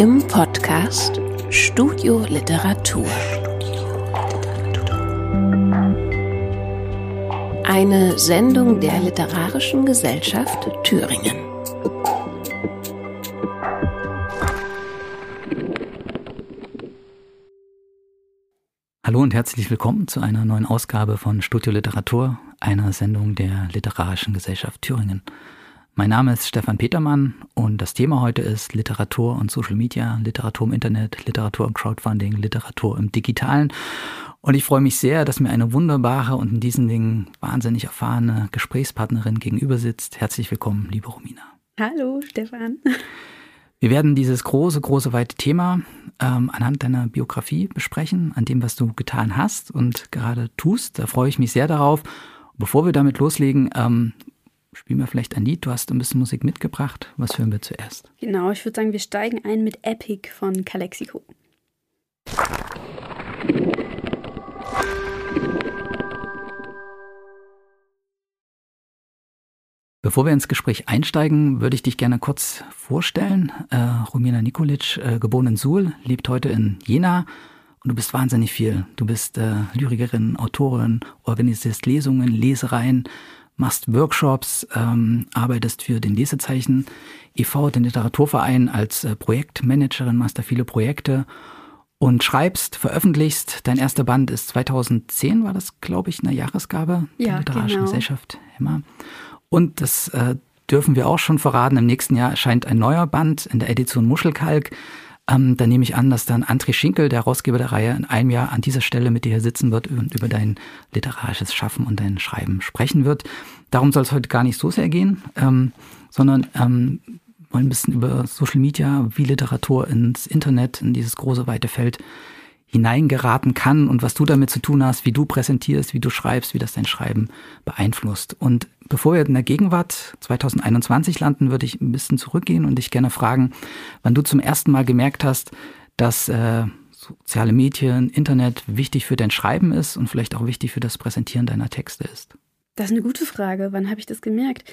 im Podcast Studio Literatur. Eine Sendung der Literarischen Gesellschaft Thüringen. Hallo und herzlich willkommen zu einer neuen Ausgabe von Studio Literatur, einer Sendung der Literarischen Gesellschaft Thüringen. Mein Name ist Stefan Petermann und das Thema heute ist Literatur und Social Media, Literatur im Internet, Literatur im Crowdfunding, Literatur im Digitalen. Und ich freue mich sehr, dass mir eine wunderbare und in diesen Dingen wahnsinnig erfahrene Gesprächspartnerin gegenüber sitzt. Herzlich willkommen, liebe Romina. Hallo, Stefan. Wir werden dieses große, große, weite Thema ähm, anhand deiner Biografie besprechen, an dem, was du getan hast und gerade tust. Da freue ich mich sehr darauf. Bevor wir damit loslegen, ähm, spielen wir vielleicht ein Lied. Du hast ein bisschen Musik mitgebracht. Was hören wir zuerst? Genau, ich würde sagen, wir steigen ein mit Epic von Calexico. Bevor wir ins Gespräch einsteigen, würde ich dich gerne kurz vorstellen. Äh, Romina Nikolic, äh, geboren in Suhl, lebt heute in Jena und du bist wahnsinnig viel. Du bist äh, Lyrikerin, Autorin, organisierst Lesungen, Lesereien, machst Workshops, ähm, arbeitest für den Lesezeichen e.V., den Literaturverein als äh, Projektmanagerin, machst da viele Projekte und schreibst, veröffentlichst. Dein erster Band ist 2010, war das, glaube ich, eine Jahresgabe ja, der Literarischen genau. Gesellschaft Hemmer. Und das äh, dürfen wir auch schon verraten. Im nächsten Jahr erscheint ein neuer Band in der Edition Muschelkalk. Ähm, da nehme ich an, dass dann André Schinkel, der Herausgeber der Reihe, in einem Jahr an dieser Stelle mit dir hier sitzen wird und über dein literarisches Schaffen und dein Schreiben sprechen wird. Darum soll es heute gar nicht so sehr gehen, ähm, sondern ähm, wollen ein bisschen über Social Media, wie Literatur ins Internet, in dieses große weite Feld hineingeraten kann und was du damit zu tun hast, wie du präsentierst, wie du schreibst, wie das dein Schreiben beeinflusst. Und bevor wir in der Gegenwart 2021 landen, würde ich ein bisschen zurückgehen und dich gerne fragen, wann du zum ersten Mal gemerkt hast, dass äh, soziale Medien, Internet wichtig für dein Schreiben ist und vielleicht auch wichtig für das Präsentieren deiner Texte ist. Das ist eine gute Frage. Wann habe ich das gemerkt?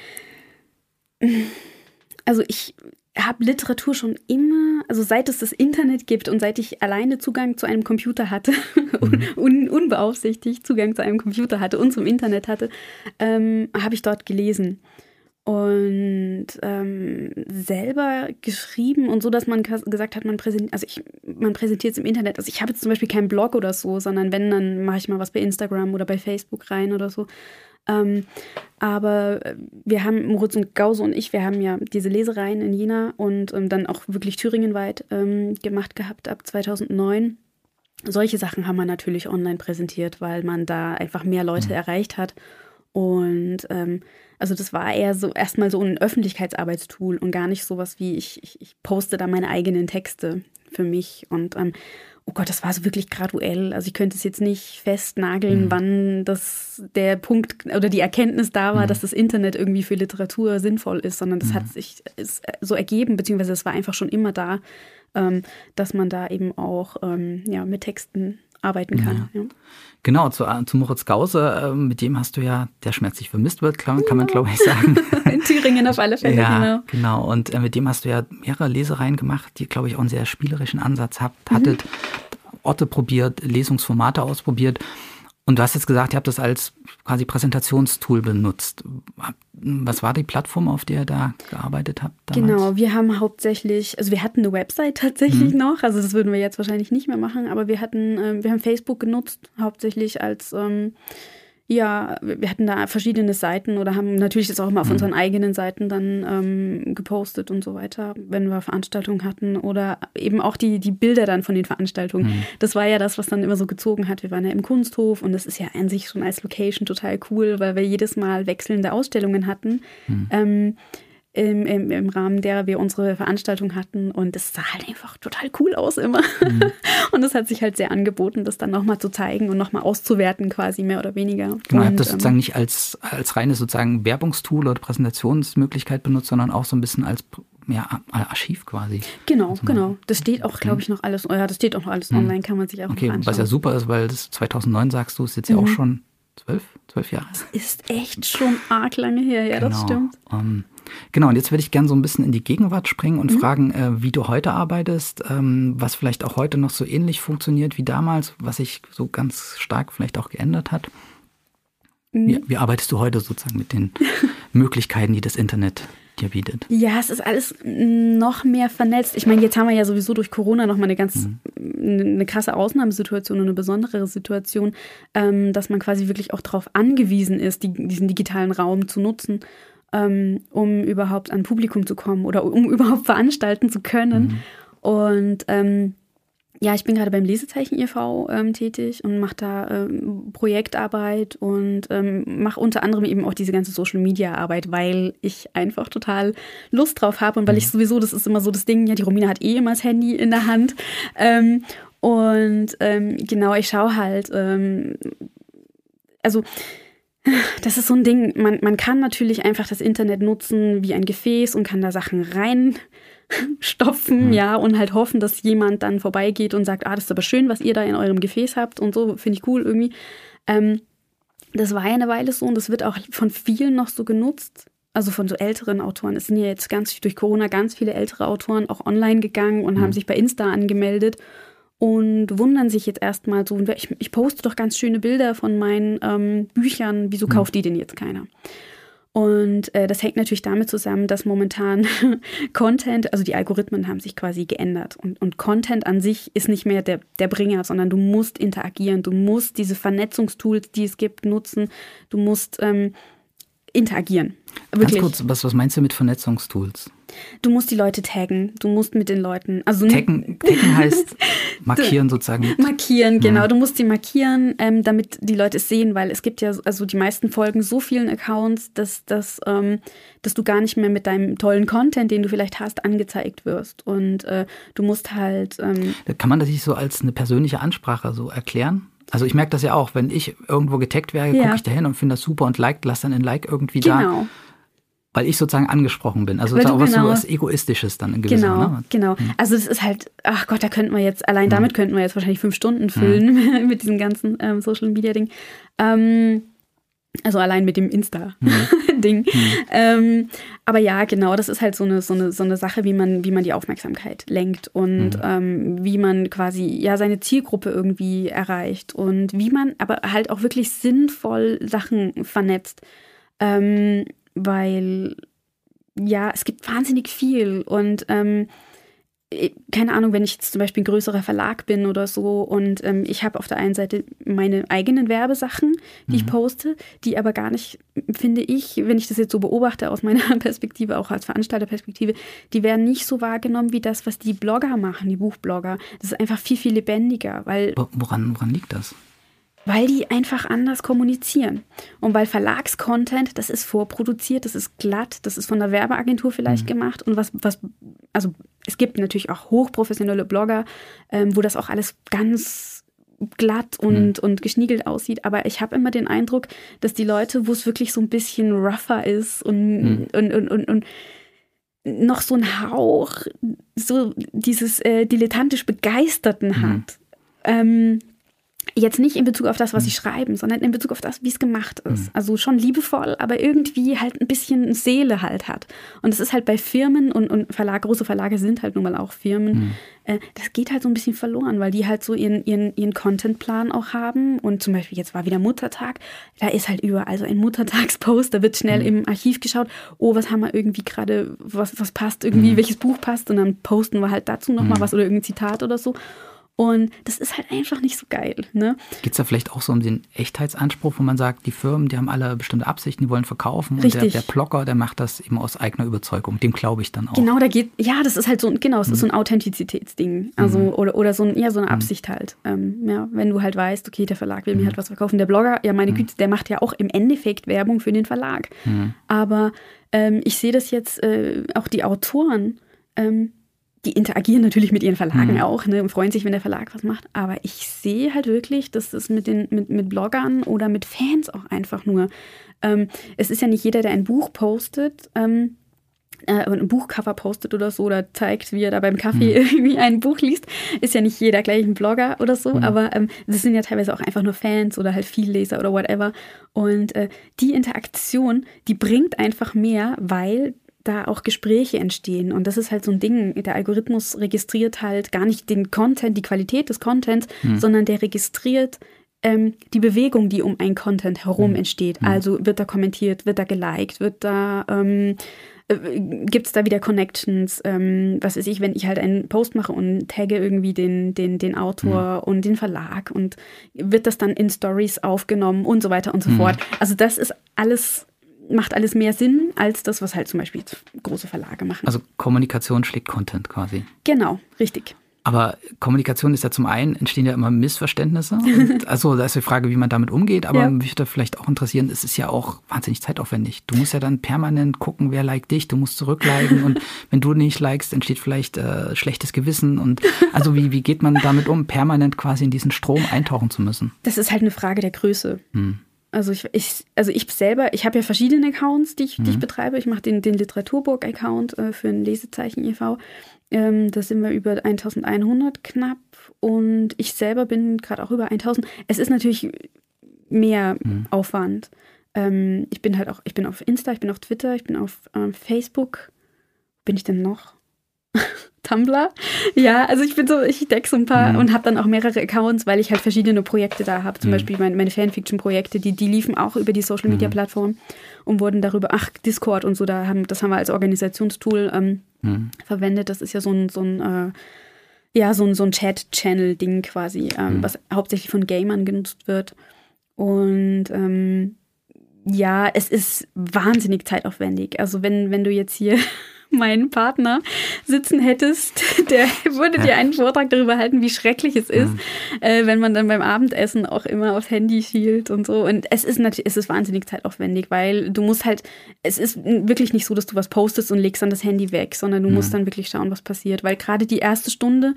Also ich habe Literatur schon immer, also seit es das Internet gibt und seit ich alleine Zugang zu einem Computer hatte, mhm. un, unbeaufsichtigt Zugang zu einem Computer hatte und zum Internet hatte, ähm, habe ich dort gelesen und ähm, selber geschrieben und so, dass man gesagt hat, man präsentiert, also ich, man präsentiert es im Internet. Also ich habe jetzt zum Beispiel keinen Blog oder so, sondern wenn, dann mache ich mal was bei Instagram oder bei Facebook rein oder so. Ähm, aber wir haben, Moritz und Gause und ich, wir haben ja diese Lesereien in Jena und ähm, dann auch wirklich thüringenweit ähm, gemacht gehabt ab 2009. Solche Sachen haben wir natürlich online präsentiert, weil man da einfach mehr Leute mhm. erreicht hat. Und ähm, also das war eher so erstmal so ein Öffentlichkeitsarbeitstool und gar nicht sowas wie ich, ich, ich poste da meine eigenen Texte für mich. Und ähm, oh Gott, das war so wirklich graduell. Also ich könnte es jetzt nicht festnageln, mhm. wann das der Punkt oder die Erkenntnis da war, mhm. dass das Internet irgendwie für Literatur sinnvoll ist, sondern das mhm. hat sich so ergeben, beziehungsweise es war einfach schon immer da, ähm, dass man da eben auch ähm, ja, mit Texten arbeiten kann. Ja. Ja. Genau, zu, zu Moritz Gause, äh, mit dem hast du ja, der schmerzlich vermisst wird, kann, kann man glaube ich sagen. In Thüringen auf alle Fälle, ja, genau. Genau, und äh, mit dem hast du ja mehrere Lesereien gemacht, die, glaube ich, auch einen sehr spielerischen Ansatz habt, hattet. Mhm. Orte probiert, Lesungsformate ausprobiert. Und du hast jetzt gesagt, ihr habt das als quasi Präsentationstool benutzt. Was war die Plattform, auf der ihr da gearbeitet habt? Damals? Genau, wir haben hauptsächlich, also wir hatten eine Website tatsächlich mhm. noch, also das würden wir jetzt wahrscheinlich nicht mehr machen, aber wir hatten, äh, wir haben Facebook genutzt, hauptsächlich als ähm, ja, wir hatten da verschiedene Seiten oder haben natürlich das auch immer auf mhm. unseren eigenen Seiten dann ähm, gepostet und so weiter, wenn wir Veranstaltungen hatten oder eben auch die, die Bilder dann von den Veranstaltungen. Mhm. Das war ja das, was dann immer so gezogen hat. Wir waren ja im Kunsthof und das ist ja an sich schon als Location total cool, weil wir jedes Mal wechselnde Ausstellungen hatten. Mhm. Ähm, im, im, im Rahmen derer wir unsere Veranstaltung hatten. Und es sah halt einfach total cool aus immer. Mhm. Und es hat sich halt sehr angeboten, das dann nochmal zu zeigen und nochmal auszuwerten, quasi mehr oder weniger. Genau, ihr habt das sozusagen ähm, nicht als, als reines sozusagen Werbungstool oder Präsentationsmöglichkeit benutzt, sondern auch so ein bisschen als ja, Archiv quasi. Genau, also genau. Das steht auch, glaube ich, noch alles, ja, das steht auch noch alles mhm. online, kann man sich auch okay, anschauen. Was ja super ist, weil das 2009 sagst du, ist jetzt mhm. ja auch schon zwölf, zwölf Jahre. Das ist echt schon arg lange her, ja, genau. das stimmt. Um, ähm, Genau, und jetzt würde ich gerne so ein bisschen in die Gegenwart springen und mhm. fragen, äh, wie du heute arbeitest, ähm, was vielleicht auch heute noch so ähnlich funktioniert wie damals, was sich so ganz stark vielleicht auch geändert hat. Mhm. Wie, wie, arbeitest du heute sozusagen mit den Möglichkeiten, die das Internet dir bietet? Ja, es ist alles noch mehr vernetzt. Ich meine, jetzt haben wir ja sowieso durch Corona nochmal eine ganz mhm. eine krasse Ausnahmesituation und eine besondere Situation, ähm, dass man quasi wirklich auch darauf angewiesen ist, die, diesen digitalen Raum zu nutzen ähm, um überhaupt an Publikum zu kommen oder um überhaupt veranstalten zu können. Mhm. Und ähm, ja, ich bin gerade beim Lesezeichen e.V. Ähm, tätig und mache da ähm, Projektarbeit und ähm, mache unter anderem eben auch diese ganze Social Media Arbeit, weil ich einfach total Lust drauf habe und weil ich mhm. sowieso, das ist immer so das Ding, ja, die Romina hat eh immer das Handy in der Hand. Ähm, und ähm, genau, ich schaue halt, ähm, also das ist so ein Ding, man, man kann natürlich einfach das Internet nutzen wie ein Gefäß und kann da Sachen reinstopfen, mhm. ja, und halt hoffen, dass jemand dann vorbeigeht und sagt, ah, das ist aber schön, was ihr da in eurem Gefäß habt und so, finde ich cool irgendwie. Ähm, das war ja eine Weile so und das wird auch von vielen noch so genutzt. Also von so älteren Autoren. Es sind ja jetzt ganz durch Corona ganz viele ältere Autoren auch online gegangen und mhm. haben sich bei Insta angemeldet und wundern sich jetzt erstmal so, ich, ich, poste doch ganz schöne Bilder von meinen ähm, Büchern, wieso hm. kauft die denn jetzt keiner? Und äh, das hängt natürlich damit zusammen, dass momentan Content, also die Algorithmen haben sich quasi geändert. Und, und Content an sich ist nicht mehr der, der Bringer, sondern du musst interagieren, du musst diese Vernetzungstools, die es gibt, nutzen, du musst ähm, interagieren. Wirklich. Ganz kurz, was, was meinst du mit Vernetzungstools? Du musst die Leute taggen. Du musst mit den Leuten. Also taggen, taggen heißt markieren sozusagen. Markieren, genau. Ja. Du musst die markieren, ähm, damit die Leute es sehen, weil es gibt ja, also die meisten folgen so vielen Accounts, dass, dass, ähm, dass du gar nicht mehr mit deinem tollen Content, den du vielleicht hast, angezeigt wirst. Und äh, du musst halt. Ähm, Kann man das nicht so als eine persönliche Ansprache so erklären? Also ich merke das ja auch, wenn ich irgendwo getaggt werde, ja. gucke ich da hin und finde das super und like, lass dann ein Like irgendwie genau. da weil ich sozusagen angesprochen bin. Also auch was genau, so was Egoistisches dann in gewisser Genau, ne? genau. Hm. Also es ist halt, ach Gott, da könnten wir jetzt, allein hm. damit könnten wir jetzt wahrscheinlich fünf Stunden füllen hm. mit diesem ganzen ähm, Social Media Ding. Ähm, also allein mit dem Insta-Ding. Mhm. Mhm. Ähm, aber ja, genau, das ist halt so eine, so eine, so eine Sache, wie man, wie man die Aufmerksamkeit lenkt und mhm. ähm, wie man quasi ja seine Zielgruppe irgendwie erreicht und wie man aber halt auch wirklich sinnvoll Sachen vernetzt. Ähm, weil ja, es gibt wahnsinnig viel und ähm, keine Ahnung, wenn ich jetzt zum Beispiel ein größerer Verlag bin oder so und ähm, ich habe auf der einen Seite meine eigenen Werbesachen, die mhm. ich poste, die aber gar nicht, finde ich, wenn ich das jetzt so beobachte aus meiner Perspektive, auch als Veranstalterperspektive, die werden nicht so wahrgenommen wie das, was die Blogger machen, die Buchblogger. Das ist einfach viel, viel lebendiger, weil. Woran, woran liegt das? Weil die einfach anders kommunizieren. Und weil Verlagscontent, das ist vorproduziert, das ist glatt, das ist von der Werbeagentur vielleicht mhm. gemacht. Und was, was, also es gibt natürlich auch hochprofessionelle Blogger, ähm, wo das auch alles ganz glatt und, mhm. und geschniegelt aussieht. Aber ich habe immer den Eindruck, dass die Leute, wo es wirklich so ein bisschen rougher ist und, mhm. und, und, und, und noch so ein Hauch, so dieses äh, dilettantisch Begeisterten mhm. hat, ähm, Jetzt nicht in Bezug auf das, was sie hm. schreiben, sondern in Bezug auf das, wie es gemacht ist. Mhm. Also schon liebevoll, aber irgendwie halt ein bisschen Seele halt hat. Und das ist halt bei Firmen und, und Verlage, große Verlage sind halt nun mal auch Firmen. Mhm. Äh, das geht halt so ein bisschen verloren, weil die halt so ihren, ihren, ihren Contentplan auch haben. Und zum Beispiel jetzt war wieder Muttertag, da ist halt überall so ein Muttertagspost, da wird schnell mhm. im Archiv geschaut, oh, was haben wir irgendwie gerade, was, was passt irgendwie, hm. welches Buch passt und dann posten wir halt dazu nochmal hm. was oder irgendein Zitat oder so. Und das ist halt einfach nicht so geil. Ne? Geht es da vielleicht auch so um den Echtheitsanspruch, wo man sagt, die Firmen, die haben alle bestimmte Absichten, die wollen verkaufen Richtig. und der, der Blogger, der macht das eben aus eigener Überzeugung. Dem glaube ich dann auch. Genau, da geht, ja, das ist halt so, genau, es mhm. ist so ein Authentizitätsding. Also, mhm. oder, oder so ein, ja, so eine mhm. Absicht mhm. halt. Ähm, ja, wenn du halt weißt, okay, der Verlag will mir mhm. halt was verkaufen. Der Blogger, ja, meine mhm. Güte, der macht ja auch im Endeffekt Werbung für den Verlag. Aber ähm, ich sehe das jetzt, äh, auch die Autoren, ähm, die interagieren natürlich mit ihren Verlagen mhm. auch ne, und freuen sich, wenn der Verlag was macht. Aber ich sehe halt wirklich, dass das mit, den, mit, mit Bloggern oder mit Fans auch einfach nur. Ähm, es ist ja nicht jeder, der ein Buch postet. Ähm, äh, ein Buchcover postet oder so oder zeigt, wie er da beim Kaffee mhm. irgendwie ein Buch liest, ist ja nicht jeder gleich ein Blogger oder so, mhm. aber ähm, das sind ja teilweise auch einfach nur Fans oder halt Vielleser oder whatever. Und äh, die Interaktion, die bringt einfach mehr, weil da auch Gespräche entstehen. Und das ist halt so ein Ding. Der Algorithmus registriert halt gar nicht den Content, die Qualität des Contents, hm. sondern der registriert ähm, die Bewegung, die um ein Content herum hm. entsteht. Hm. Also wird da kommentiert, wird da geliked, wird da ähm, äh, gibt es da wieder Connections, ähm, was weiß ich, wenn ich halt einen Post mache und tagge irgendwie den, den, den Autor mhm. und den Verlag und wird das dann in Stories aufgenommen und so weiter und so mhm. fort. Also das ist alles macht alles mehr Sinn als das, was halt zum Beispiel große Verlage machen. Also Kommunikation schlägt Content quasi. Genau, richtig. Aber Kommunikation ist ja zum einen, entstehen ja immer Missverständnisse. Und also da ist die Frage, wie man damit umgeht. Aber ja. mich würde vielleicht auch interessieren, es ist ja auch wahnsinnig zeitaufwendig. Du musst ja dann permanent gucken, wer liked dich, du musst zurückliken. und wenn du nicht likest, entsteht vielleicht äh, schlechtes Gewissen. Und also wie, wie geht man damit um, permanent quasi in diesen Strom eintauchen zu müssen? Das ist halt eine Frage der Größe. Hm. Also ich, ich, also ich selber, ich habe ja verschiedene Accounts, die ich, mhm. die ich mhm. betreibe. Ich mache den, den Literaturburg-Account äh, für ein Lesezeichen e.V. Ähm, da sind wir über 1100 knapp und ich selber bin gerade auch über 1000. Es ist natürlich mehr mhm. Aufwand. Ähm, ich bin halt auch, ich bin auf Insta, ich bin auf Twitter, ich bin auf ähm, Facebook. Bin ich denn noch? Tumblr. Ja, also ich bin so, ich decke so ein paar mhm. und habe dann auch mehrere Accounts, weil ich halt verschiedene Projekte da habe. Zum mhm. Beispiel meine, meine Fanfiction-Projekte, die, die liefen auch über die Social-Media-Plattform mhm. und wurden darüber, ach, Discord und so, da haben, das haben wir als Organisationstool ähm, mhm. verwendet. Das ist ja so ein, so ein äh, ja, so ein, so ein Chat-Channel-Ding quasi, ähm, mhm. was hauptsächlich von Gamern genutzt wird. Und ähm, ja, es ist wahnsinnig zeitaufwendig. Also wenn, wenn du jetzt hier meinen Partner sitzen hättest, der würde dir einen Vortrag darüber halten, wie schrecklich es ist, mhm. äh, wenn man dann beim Abendessen auch immer aufs Handy schielt und so. Und es ist natürlich, es ist wahnsinnig zeitaufwendig, weil du musst halt, es ist wirklich nicht so, dass du was postest und legst dann das Handy weg, sondern du mhm. musst dann wirklich schauen, was passiert. Weil gerade die erste Stunde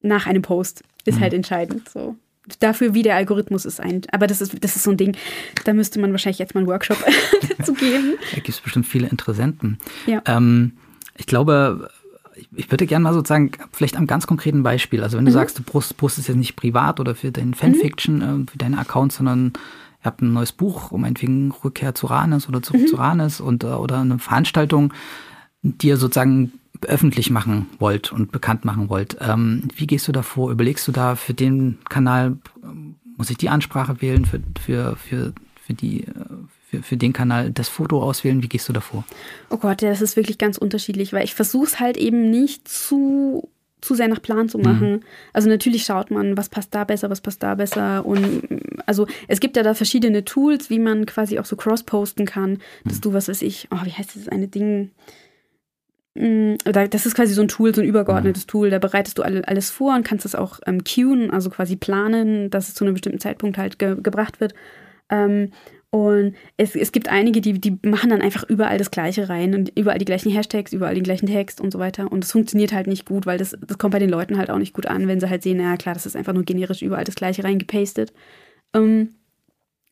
nach einem Post ist mhm. halt entscheidend. So dafür, wie der Algorithmus ist ein. Aber das ist, das ist so ein Ding, da müsste man wahrscheinlich jetzt mal einen Workshop zu geben. Da gibt es bestimmt viele Interessenten. Ja. Ähm, ich glaube, ich würde gerne mal sozusagen, vielleicht am ganz konkreten Beispiel, also wenn du mhm. sagst, du postest jetzt nicht privat oder für deinen Fanfiction, mhm. äh, für deine Accounts, sondern ihr habt ein neues Buch, um meinetwegen Rückkehr zu Ranes oder zurück mhm. zu Ranes und, äh, oder eine Veranstaltung, die ihr sozusagen öffentlich machen wollt und bekannt machen wollt. Ähm, wie gehst du da vor? Überlegst du da für den Kanal, muss ich die Ansprache wählen, für, für, für, für, die, für, für den Kanal das Foto auswählen? Wie gehst du da vor? Oh Gott, das ist wirklich ganz unterschiedlich, weil ich versuche es halt eben nicht zu zu sehr nach Plan zu machen. Mhm. Also natürlich schaut man, was passt da besser, was passt da besser. Und also es gibt ja da verschiedene Tools, wie man quasi auch so cross-posten kann, dass mhm. du, was weiß ich, oh, wie heißt das eine Ding? Mm, das ist quasi so ein Tool, so ein übergeordnetes mhm. Tool. Da bereitest du alles vor und kannst es auch ähm, queuen, also quasi planen, dass es zu einem bestimmten Zeitpunkt halt ge gebracht wird. Ähm, und es, es gibt einige, die, die machen dann einfach überall das Gleiche rein und überall die gleichen Hashtags, überall den gleichen Text und so weiter. Und das funktioniert halt nicht gut, weil das, das kommt bei den Leuten halt auch nicht gut an, wenn sie halt sehen, na klar, das ist einfach nur generisch überall das Gleiche reingepastet. Ähm,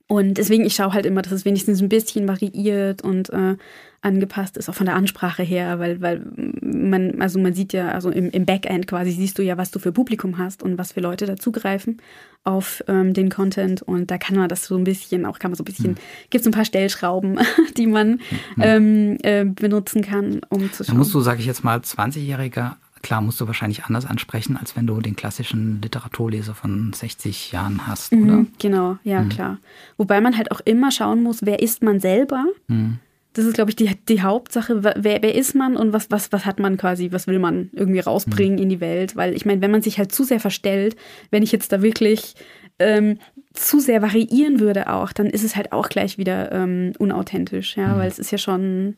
und deswegen, ich schaue halt immer, dass es wenigstens ein bisschen variiert und äh, angepasst ist, auch von der Ansprache her, weil, weil man, also man sieht ja, also im, im Backend quasi siehst du ja, was du für Publikum hast und was für Leute dazugreifen auf ähm, den Content. Und da kann man das so ein bisschen, auch kann man so ein bisschen, mhm. gibt es ein paar Stellschrauben, die man mhm. ähm, äh, benutzen kann, um zu schauen. Da musst du, sage ich jetzt mal, 20-Jähriger klar musst du wahrscheinlich anders ansprechen, als wenn du den klassischen Literaturleser von 60 Jahren hast, mhm, oder? Genau, ja, mhm. klar. Wobei man halt auch immer schauen muss, wer ist man selber? Mhm. Das ist, glaube ich, die, die Hauptsache. Wer, wer ist man und was, was, was hat man quasi, was will man irgendwie rausbringen mhm. in die Welt? Weil ich meine, wenn man sich halt zu sehr verstellt, wenn ich jetzt da wirklich ähm, zu sehr variieren würde auch, dann ist es halt auch gleich wieder ähm, unauthentisch, ja, mhm. weil es ist ja schon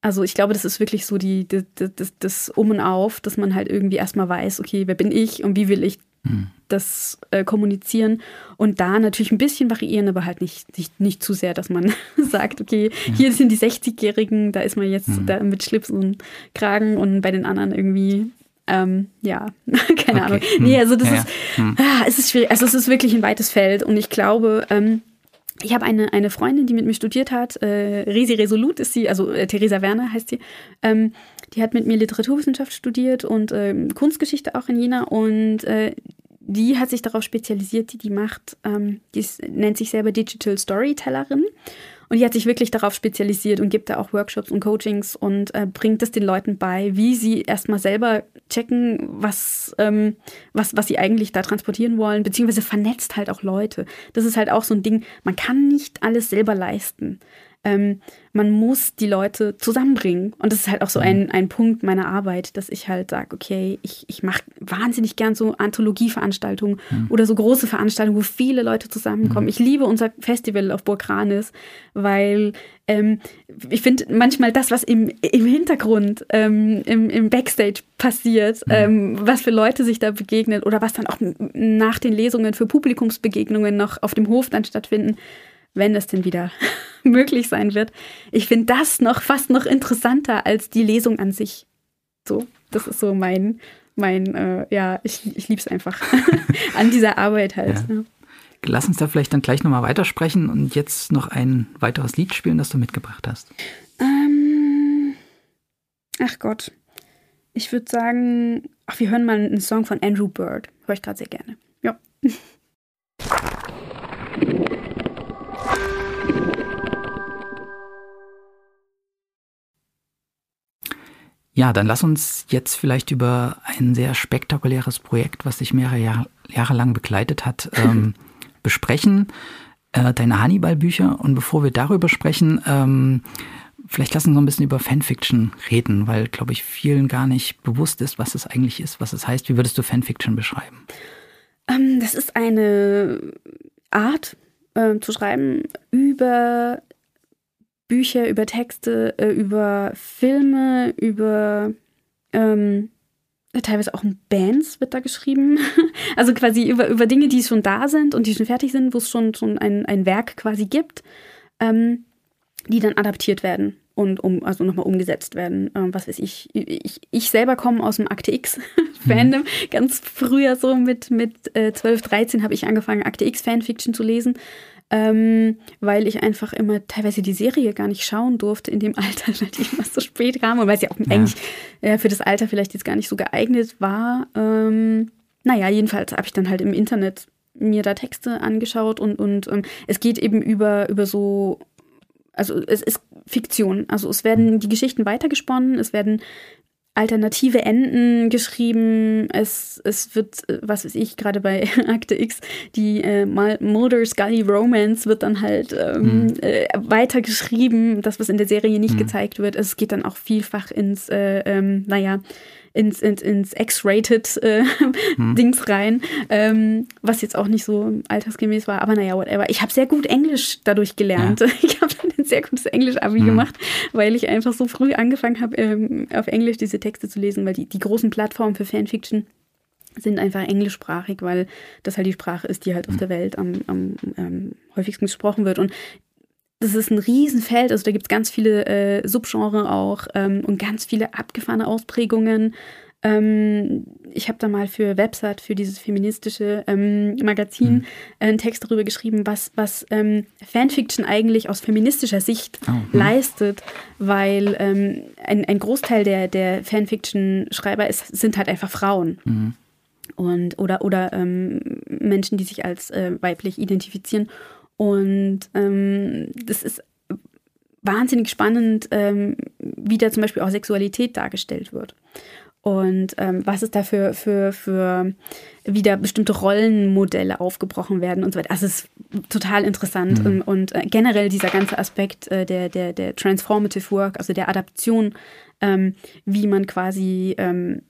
also ich glaube, das ist wirklich so die, die, das, das Um und Auf, dass man halt irgendwie erstmal weiß, okay, wer bin ich und wie will ich hm. das äh, kommunizieren und da natürlich ein bisschen variieren, aber halt nicht, nicht, nicht zu sehr, dass man sagt, okay, ja. hier sind die 60-Jährigen, da ist man jetzt hm. da mit Schlips und Kragen und bei den anderen irgendwie ähm, ja, keine okay. Ahnung. Hm. Nee, also das ja, ist, ja. Hm. Ah, es ist schwierig. Also es ist wirklich ein weites Feld und ich glaube, ähm, ich habe eine, eine Freundin, die mit mir studiert hat, äh, Resi Resolut ist sie, also äh, Theresa Werner heißt sie. Ähm, die hat mit mir Literaturwissenschaft studiert und ähm, Kunstgeschichte auch in Jena und äh, die hat sich darauf spezialisiert, die macht, ähm, die ist, nennt sich selber Digital Storytellerin Und die hat sich wirklich darauf spezialisiert und gibt da auch Workshops und Coachings und äh, bringt es den Leuten bei, wie sie erstmal selber checken, was, ähm, was, was sie eigentlich da transportieren wollen, beziehungsweise vernetzt halt auch Leute. Das ist halt auch so ein Ding, man kann nicht alles selber leisten ähm, man muss die Leute zusammenbringen. Und das ist halt auch so ein, ein Punkt meiner Arbeit, dass ich halt sage, okay, ich, ich mache wahnsinnig gern so Anthologieveranstaltungen mhm. oder so große Veranstaltungen, wo viele Leute zusammenkommen. Mhm. Ich liebe unser Festival auf Burg Ranis, weil ähm, ich finde manchmal das, was im, im Hintergrund, ähm, im, im Backstage passiert, mhm. ähm, was für Leute sich da begegnen oder was dann auch nach den Lesungen für Publikumsbegegnungen noch auf dem Hof dann stattfinden, wenn es denn wieder möglich sein wird. Ich finde das noch fast noch interessanter als die Lesung an sich. So, das ist so mein, mein, äh, ja, ich, ich liebe es einfach an dieser Arbeit halt. Ja. Ja. Lass uns da vielleicht dann gleich nochmal weitersprechen und jetzt noch ein weiteres Lied spielen, das du mitgebracht hast. Ähm, ach Gott. Ich würde sagen, ach, wir hören mal einen Song von Andrew Bird. Höre ich gerade sehr gerne. Ja. Ja, dann lass uns jetzt vielleicht über ein sehr spektakuläres Projekt, was dich mehrere Jahr, Jahre lang begleitet hat, ähm, besprechen. Äh, deine Hannibal-Bücher. Und bevor wir darüber sprechen, ähm, vielleicht lassen wir so ein bisschen über Fanfiction reden, weil, glaube ich, vielen gar nicht bewusst ist, was es eigentlich ist, was es heißt. Wie würdest du Fanfiction beschreiben? Ähm, das ist eine Art äh, zu schreiben über Bücher, über Texte, äh, über Filme, über ähm, teilweise auch Bands wird da geschrieben. also quasi über, über Dinge, die schon da sind und die schon fertig sind, wo es schon, schon ein, ein Werk quasi gibt, ähm, die dann adaptiert werden und um, also nochmal umgesetzt werden. Ähm, was weiß ich. ich. Ich selber komme aus dem Akte X-Fandom. Ganz früher so mit, mit äh, 12, 13 habe ich angefangen, Akte X-Fanfiction zu lesen ähm, weil ich einfach immer teilweise die Serie gar nicht schauen durfte in dem Alter, weil die immer so spät kam und weil sie auch ja. eigentlich äh, für das Alter vielleicht jetzt gar nicht so geeignet war. Ähm, naja, jedenfalls habe ich dann halt im Internet mir da Texte angeschaut und, und ähm, es geht eben über, über so, also es ist Fiktion. Also es werden die Geschichten weitergesponnen, es werden alternative Enden geschrieben. Es, es wird, was weiß ich, gerade bei Akte X, die äh, Mulder Scully Romance wird dann halt ähm, mhm. äh, weitergeschrieben, das, was in der Serie nicht mhm. gezeigt wird. Es geht dann auch vielfach ins, äh, ähm, naja, ins, ins, ins X-Rated äh, hm. Dings rein, ähm, was jetzt auch nicht so altersgemäß war, aber naja, whatever. Ich habe sehr gut Englisch dadurch gelernt. Ja. Ich habe ein sehr gutes Englisch-Abi hm. gemacht, weil ich einfach so früh angefangen habe, ähm, auf Englisch diese Texte zu lesen, weil die, die großen Plattformen für Fanfiction sind einfach englischsprachig, weil das halt die Sprache ist, die halt auf hm. der Welt am, am ähm, häufigsten gesprochen wird. Und das ist ein Riesenfeld, also da gibt es ganz viele äh, Subgenre auch ähm, und ganz viele abgefahrene Ausprägungen. Ähm, ich habe da mal für Website, für dieses feministische ähm, Magazin, mhm. einen Text darüber geschrieben, was, was ähm, Fanfiction eigentlich aus feministischer Sicht oh, mhm. leistet, weil ähm, ein, ein Großteil der, der Fanfiction-Schreiber sind halt einfach Frauen. Mhm. Und, oder oder ähm, Menschen, die sich als äh, weiblich identifizieren. Und ähm, das ist wahnsinnig spannend, ähm, wie da zum Beispiel auch Sexualität dargestellt wird. Und ähm, was es da für, für, für wieder bestimmte Rollenmodelle aufgebrochen werden und so weiter. Also es ist total interessant. Mhm. Und, und äh, generell dieser ganze Aspekt äh, der, der, der Transformative Work, also der Adaption, ähm, wie man quasi ähm,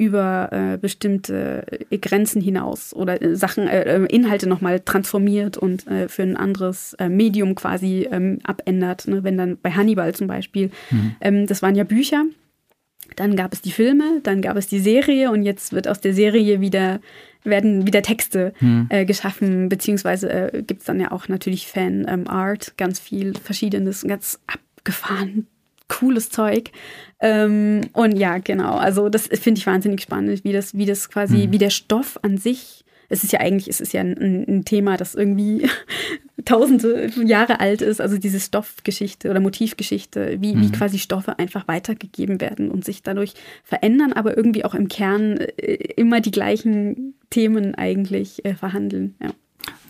über äh, bestimmte äh, Grenzen hinaus oder äh, Sachen, äh, äh Inhalte nochmal transformiert und äh, für ein anderes Medium quasi ähm, abändert. Ne? Wenn dann bei Hannibal zum Beispiel, mhm. ähm, das waren ja Bücher, dann gab es die Filme, dann gab es die Serie und jetzt wird aus der Serie wieder werden wieder Texte hm. äh, geschaffen, beziehungsweise äh, gibt es dann ja auch natürlich Fan-Art, ähm, ganz viel Verschiedenes, ganz abgefahren cooles Zeug. Ähm, und ja, genau. Also das finde ich wahnsinnig spannend, wie das, wie das quasi, mhm. wie der Stoff an sich. Es ist ja eigentlich, es ist ja ein, ein Thema, das irgendwie tausende Jahre alt ist. Also diese Stoffgeschichte oder Motivgeschichte, wie, mhm. wie quasi Stoffe einfach weitergegeben werden und sich dadurch verändern, aber irgendwie auch im Kern äh, immer die gleichen Themen eigentlich äh, verhandeln. Ja.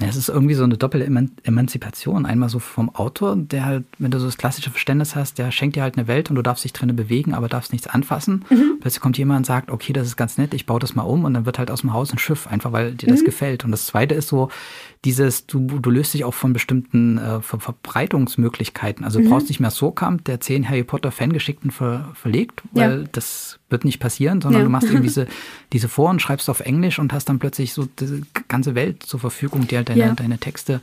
Ja, es ist irgendwie so eine Doppel-Emanzipation. Einmal so vom Autor, der halt, wenn du so das klassische Verständnis hast, der schenkt dir halt eine Welt und du darfst dich drinnen bewegen, aber darfst nichts anfassen. Mhm. Plötzlich kommt jemand und sagt, okay, das ist ganz nett, ich baue das mal um und dann wird halt aus dem Haus ein Schiff, einfach weil dir das mhm. gefällt. Und das zweite ist so, dieses, du, du löst dich auch von bestimmten äh, Ver Verbreitungsmöglichkeiten. Also du mhm. brauchst nicht mehr Socamp, der zehn Harry Potter Fangeschickten ver verlegt, weil ja. das wird nicht passieren, sondern ja. du machst eben diese, diese Foren, schreibst auf Englisch und hast dann plötzlich so diese ganze Welt zur Verfügung, die halt deine, ja. deine Texte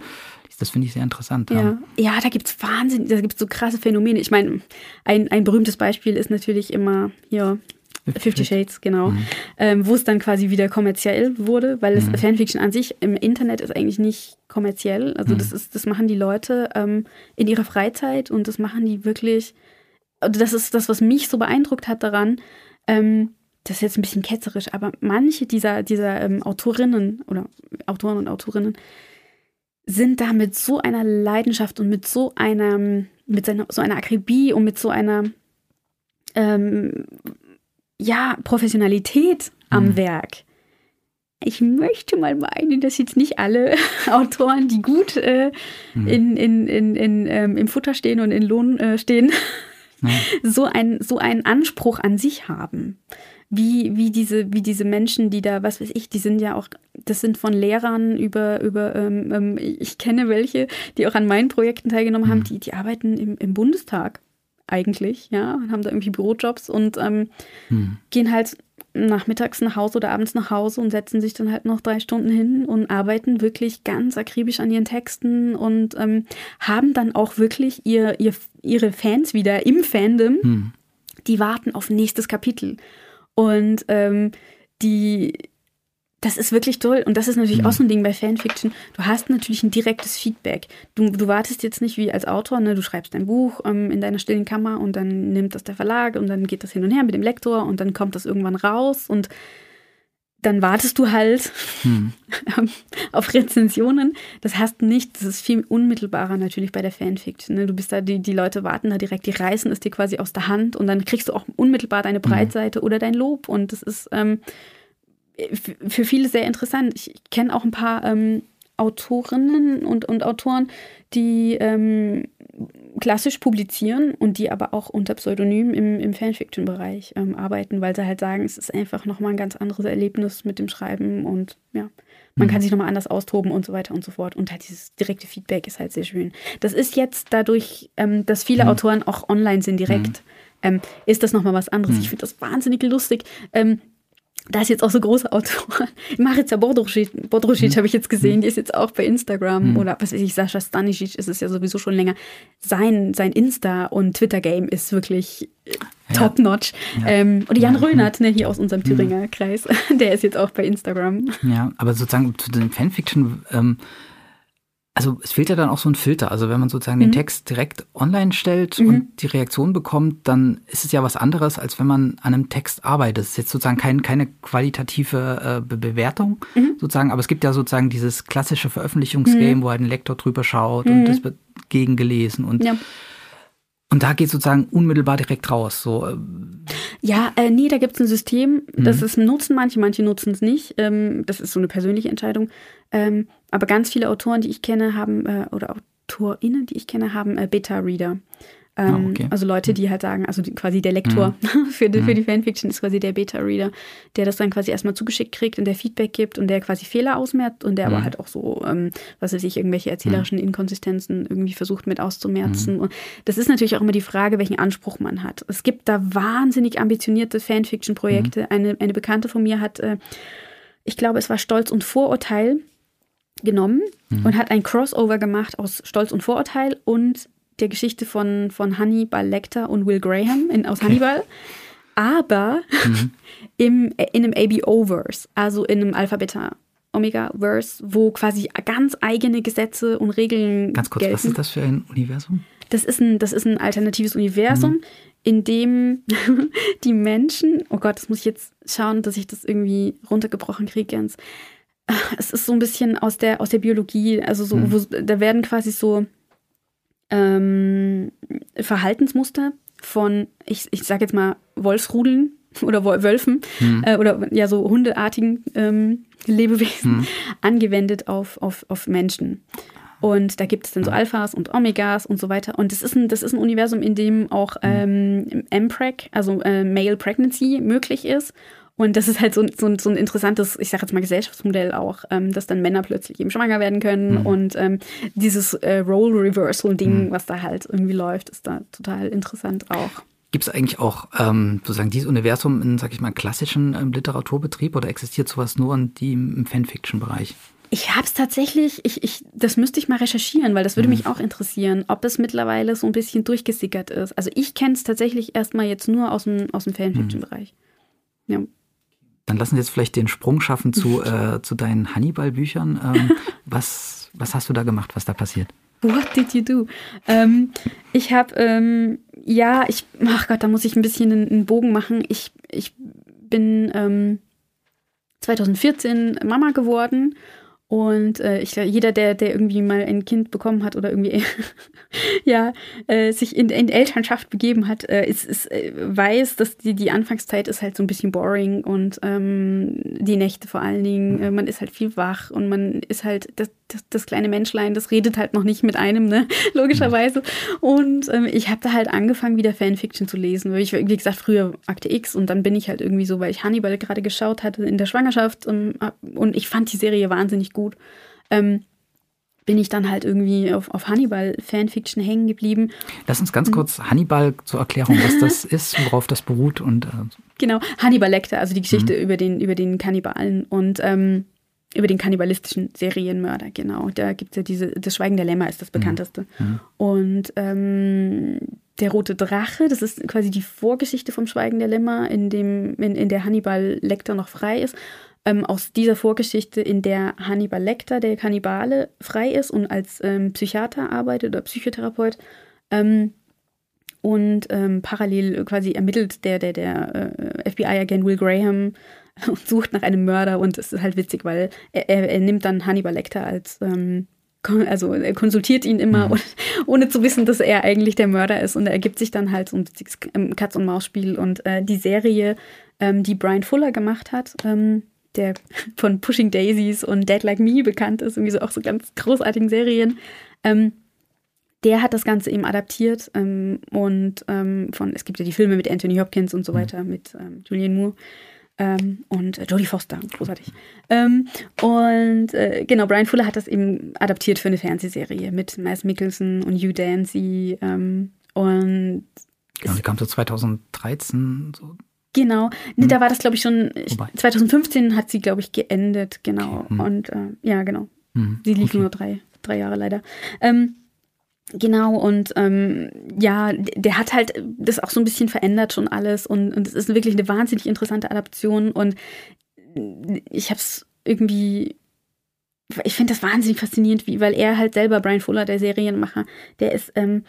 das finde ich sehr interessant. Ja, ja da gibt es Wahnsinn, da gibt es so krasse Phänomene. Ich meine, ein, ein berühmtes Beispiel ist natürlich immer hier Fifty Shades, genau. Mhm. Ähm, wo es dann quasi wieder kommerziell wurde, weil das mhm. Fanfiction an sich im Internet ist eigentlich nicht kommerziell. Also mhm. das ist, das machen die Leute ähm, in ihrer Freizeit und das machen die wirklich. Also das ist das, was mich so beeindruckt hat daran. Ähm, das ist jetzt ein bisschen ketzerisch, aber manche dieser, dieser ähm, Autorinnen oder Autoren und Autorinnen sind da mit so einer Leidenschaft und mit so einer, mit seiner, so einer Akribie und mit so einer ähm, ja, Professionalität am mhm. Werk. Ich möchte mal meinen, dass jetzt nicht alle Autoren, die gut äh, mhm. in, in, in, in ähm, im Futter stehen und in Lohn äh, stehen, so, ein, so einen Anspruch an sich haben. Wie, wie, diese, wie diese Menschen, die da, was weiß ich, die sind ja auch, das sind von Lehrern über, über ähm, ähm ich kenne welche, die auch an meinen Projekten teilgenommen mhm. haben, die, die arbeiten im, im Bundestag eigentlich, ja, und haben da irgendwie Bürojobs und ähm, hm. gehen halt nachmittags nach Hause oder abends nach Hause und setzen sich dann halt noch drei Stunden hin und arbeiten wirklich ganz akribisch an ihren Texten und ähm, haben dann auch wirklich ihr, ihr, ihre Fans wieder im Fandom, hm. die warten auf nächstes Kapitel. Und ähm, die, das ist wirklich toll. Und das ist natürlich mhm. auch so ein Ding bei Fanfiction. Du hast natürlich ein direktes Feedback. Du, du wartest jetzt nicht wie als Autor, ne? du schreibst dein Buch ähm, in deiner stillen Kammer und dann nimmt das der Verlag und dann geht das hin und her mit dem Lektor und dann kommt das irgendwann raus und dann wartest du halt hm. auf Rezensionen. Das hast du nicht, das ist viel unmittelbarer natürlich bei der Fanfiction. Ne? Du bist da, die, die Leute warten da direkt, die reißen es dir quasi aus der Hand und dann kriegst du auch unmittelbar deine hm. Breitseite mhm. oder dein Lob. Und das ist ähm, für viele sehr interessant. Ich kenne auch ein paar ähm, Autorinnen und, und Autoren, die ähm, klassisch publizieren und die aber auch unter Pseudonym im, im Fanfiction-Bereich ähm, arbeiten, weil sie halt sagen, es ist einfach nochmal ein ganz anderes Erlebnis mit dem Schreiben und ja, man mhm. kann sich nochmal anders austoben und so weiter und so fort. Und halt dieses direkte Feedback ist halt sehr schön. Das ist jetzt dadurch, ähm, dass viele mhm. Autoren auch online sind direkt, mhm. ähm, ist das nochmal was anderes. Mhm. Ich finde das wahnsinnig lustig. Da ist jetzt auch so große Autoren. Marica Bodrusic, Bodrusic mhm. habe ich jetzt gesehen, die ist jetzt auch bei Instagram mhm. oder was weiß ich, Sascha Stanisic ist es ja sowieso schon länger. Sein, sein Insta- und Twitter-Game ist wirklich äh, top-notch. Ja. Ähm, und Jan ja. Röhnert, ne, hier aus unserem mhm. Thüringer Kreis, der ist jetzt auch bei Instagram. Ja, aber sozusagen zu den Fanfiction, ähm, also es fehlt ja dann auch so ein Filter. Also wenn man sozusagen mhm. den Text direkt online stellt mhm. und die Reaktion bekommt, dann ist es ja was anderes, als wenn man an einem Text arbeitet. Es ist jetzt sozusagen kein, keine qualitative äh, Be Bewertung mhm. sozusagen, aber es gibt ja sozusagen dieses klassische Veröffentlichungsgame, mhm. wo halt ein Lektor drüber schaut und das mhm. wird gegengelesen und ja. Und da geht sozusagen unmittelbar direkt raus. So. Äh, ja, äh, nee, da gibt es ein System, das mhm. ist nutzen manche, manche nutzen es nicht. Ähm, das ist so eine persönliche Entscheidung. Ähm, aber ganz viele Autoren, die ich kenne, haben, äh, oder AutorInnen, die ich kenne, haben äh, Beta-Reader. Ähm, oh, okay. Also Leute, die halt sagen, also die, quasi der Lektor mhm. für, die, für die Fanfiction ist quasi der Beta-Reader, der das dann quasi erstmal zugeschickt kriegt und der Feedback gibt und der quasi Fehler ausmerzt und der mhm. aber halt auch so, ähm, was weiß ich, irgendwelche erzählerischen. Inkonsistenzen irgendwie versucht mit auszumerzen. Mhm. Und das ist natürlich auch immer die Frage, welchen Anspruch man hat. Es gibt da wahnsinnig ambitionierte Fanfiction-Projekte. Eine, eine Bekannte von mir hat, äh, ich glaube, es war Stolz und Vorurteil genommen und hat ein Crossover gemacht aus Stolz und Vorurteil und der Geschichte von, von Hannibal Lecter und Will Graham in, aus okay. Hannibal. Aber mhm. im, in einem ABO-Verse, also in einem Alphabeta Omega-Verse, wo quasi ganz eigene Gesetze und Regeln Ganz kurz, gelten. was ist das für ein Universum? Das ist ein, das ist ein alternatives Universum, mhm. in dem die Menschen, oh Gott, das muss ich jetzt schauen, dass ich das irgendwie runtergebrochen kriege ganz. Es ist so ein bisschen aus der, aus der Biologie, also so, mhm. wo, da werden quasi so ähm, Verhaltensmuster von, ich, ich sage jetzt mal, Wolfsrudeln oder Wölfen mhm. äh, oder ja so hundeartigen ähm, Lebewesen hm. angewendet auf, auf, auf Menschen. Und da gibt es dann so Alphas und Omegas und so weiter. Und das ist ein, das ist ein Universum, in dem auch ähm, MPREG, also äh, Male Pregnancy, möglich ist. Und das ist halt so, so, so ein interessantes, ich sage jetzt mal Gesellschaftsmodell auch, ähm, dass dann Männer plötzlich eben schwanger werden können. Mhm. Und ähm, dieses äh, Role-Reversal-Ding, mhm. was da halt irgendwie läuft, ist da total interessant auch. Gibt es eigentlich auch ähm, sozusagen dieses Universum in, sag ich mal, klassischen ähm, Literaturbetrieb oder existiert sowas nur in die, im Fanfiction-Bereich? Ich habe es tatsächlich, ich, ich, das müsste ich mal recherchieren, weil das würde mhm. mich auch interessieren, ob es mittlerweile so ein bisschen durchgesickert ist. Also ich kenne es tatsächlich erstmal jetzt nur aus dem, aus dem Fanfiction-Bereich. Mhm. Ja. Dann lassen Sie jetzt vielleicht den Sprung schaffen zu, äh, zu deinen Hannibal-Büchern. Ähm, was, was hast du da gemacht? Was da passiert? What did you do? Ähm, ich habe, ähm, ja, ich, ach Gott, da muss ich ein bisschen einen, einen Bogen machen. Ich, ich bin 2014 ähm, Mama geworden und äh, ich, jeder, der, der irgendwie mal ein Kind bekommen hat oder irgendwie ja, äh, sich in, in Elternschaft begeben hat, äh, ist, ist, äh, weiß, dass die, die Anfangszeit ist halt so ein bisschen boring und ähm, die Nächte vor allen Dingen, äh, man ist halt viel wach und man ist halt, das, das, das kleine Menschlein, das redet halt noch nicht mit einem, ne? Logischerweise. Und ähm, ich habe da halt angefangen, wieder Fanfiction zu lesen. Weil ich, wie gesagt, früher Akte X und dann bin ich halt irgendwie so, weil ich Hannibal gerade geschaut hatte in der Schwangerschaft und, ähm, und ich fand die Serie wahnsinnig gut. Ähm, bin ich dann halt irgendwie auf, auf Hannibal-Fanfiction hängen geblieben. Lass uns ganz kurz Hannibal zur Erklärung, was das ist, worauf das beruht und äh genau Hannibal Lecter, also die Geschichte mhm. über den über den Kannibalen und ähm, über den kannibalistischen Serienmörder, genau. Da gibt es ja diese, das Schweigen der Lämmer ist das mhm. bekannteste. Mhm. Und ähm, der rote Drache, das ist quasi die Vorgeschichte vom Schweigen der Lämmer, in, dem, in, in der Hannibal Lecter noch frei ist ähm, aus dieser Vorgeschichte, in der Hannibal Lecter, der Kannibale, frei ist und als ähm, Psychiater arbeitet oder Psychotherapeut. Ähm, und ähm, parallel quasi ermittelt der, der, der äh, FBI-Agent Will Graham und sucht nach einem Mörder und es ist halt witzig, weil er, er, er nimmt dann Hannibal Lecter als ähm, also er konsultiert ihn immer, mhm. ohne zu wissen, dass er eigentlich der Mörder ist. Und er ergibt sich dann halt so ein witziges ähm, Katz-und-Maus-Spiel. Und äh, die Serie, ähm, die Brian Fuller gemacht hat, ähm, der von Pushing Daisies und Dead Like Me bekannt ist, irgendwie so auch so ganz großartigen Serien. Ähm, der hat das Ganze eben adaptiert ähm, und ähm, von, es gibt ja die Filme mit Anthony Hopkins und so mhm. weiter, mit ähm, Julianne Moore ähm, und äh, Jodie Foster, großartig. Ähm, und äh, genau, Brian Fuller hat das eben adaptiert für eine Fernsehserie mit Mads Mikkelsen und Hugh Dancy und Genau, die kam so 2013, so Genau. Nee, hm. Da war das, glaube ich, schon. Wobei. 2015 hat sie, glaube ich, geendet. Genau. Okay. Hm. Und äh, ja, genau. Hm. Sie lief okay. nur drei, drei Jahre leider. Ähm, Genau, und ähm, ja, der hat halt das auch so ein bisschen verändert schon alles und, und es ist wirklich eine wahnsinnig interessante Adaption und ich habe es irgendwie, ich finde das wahnsinnig faszinierend, wie, weil er halt selber, Brian Fuller, der Serienmacher, der ist ähm,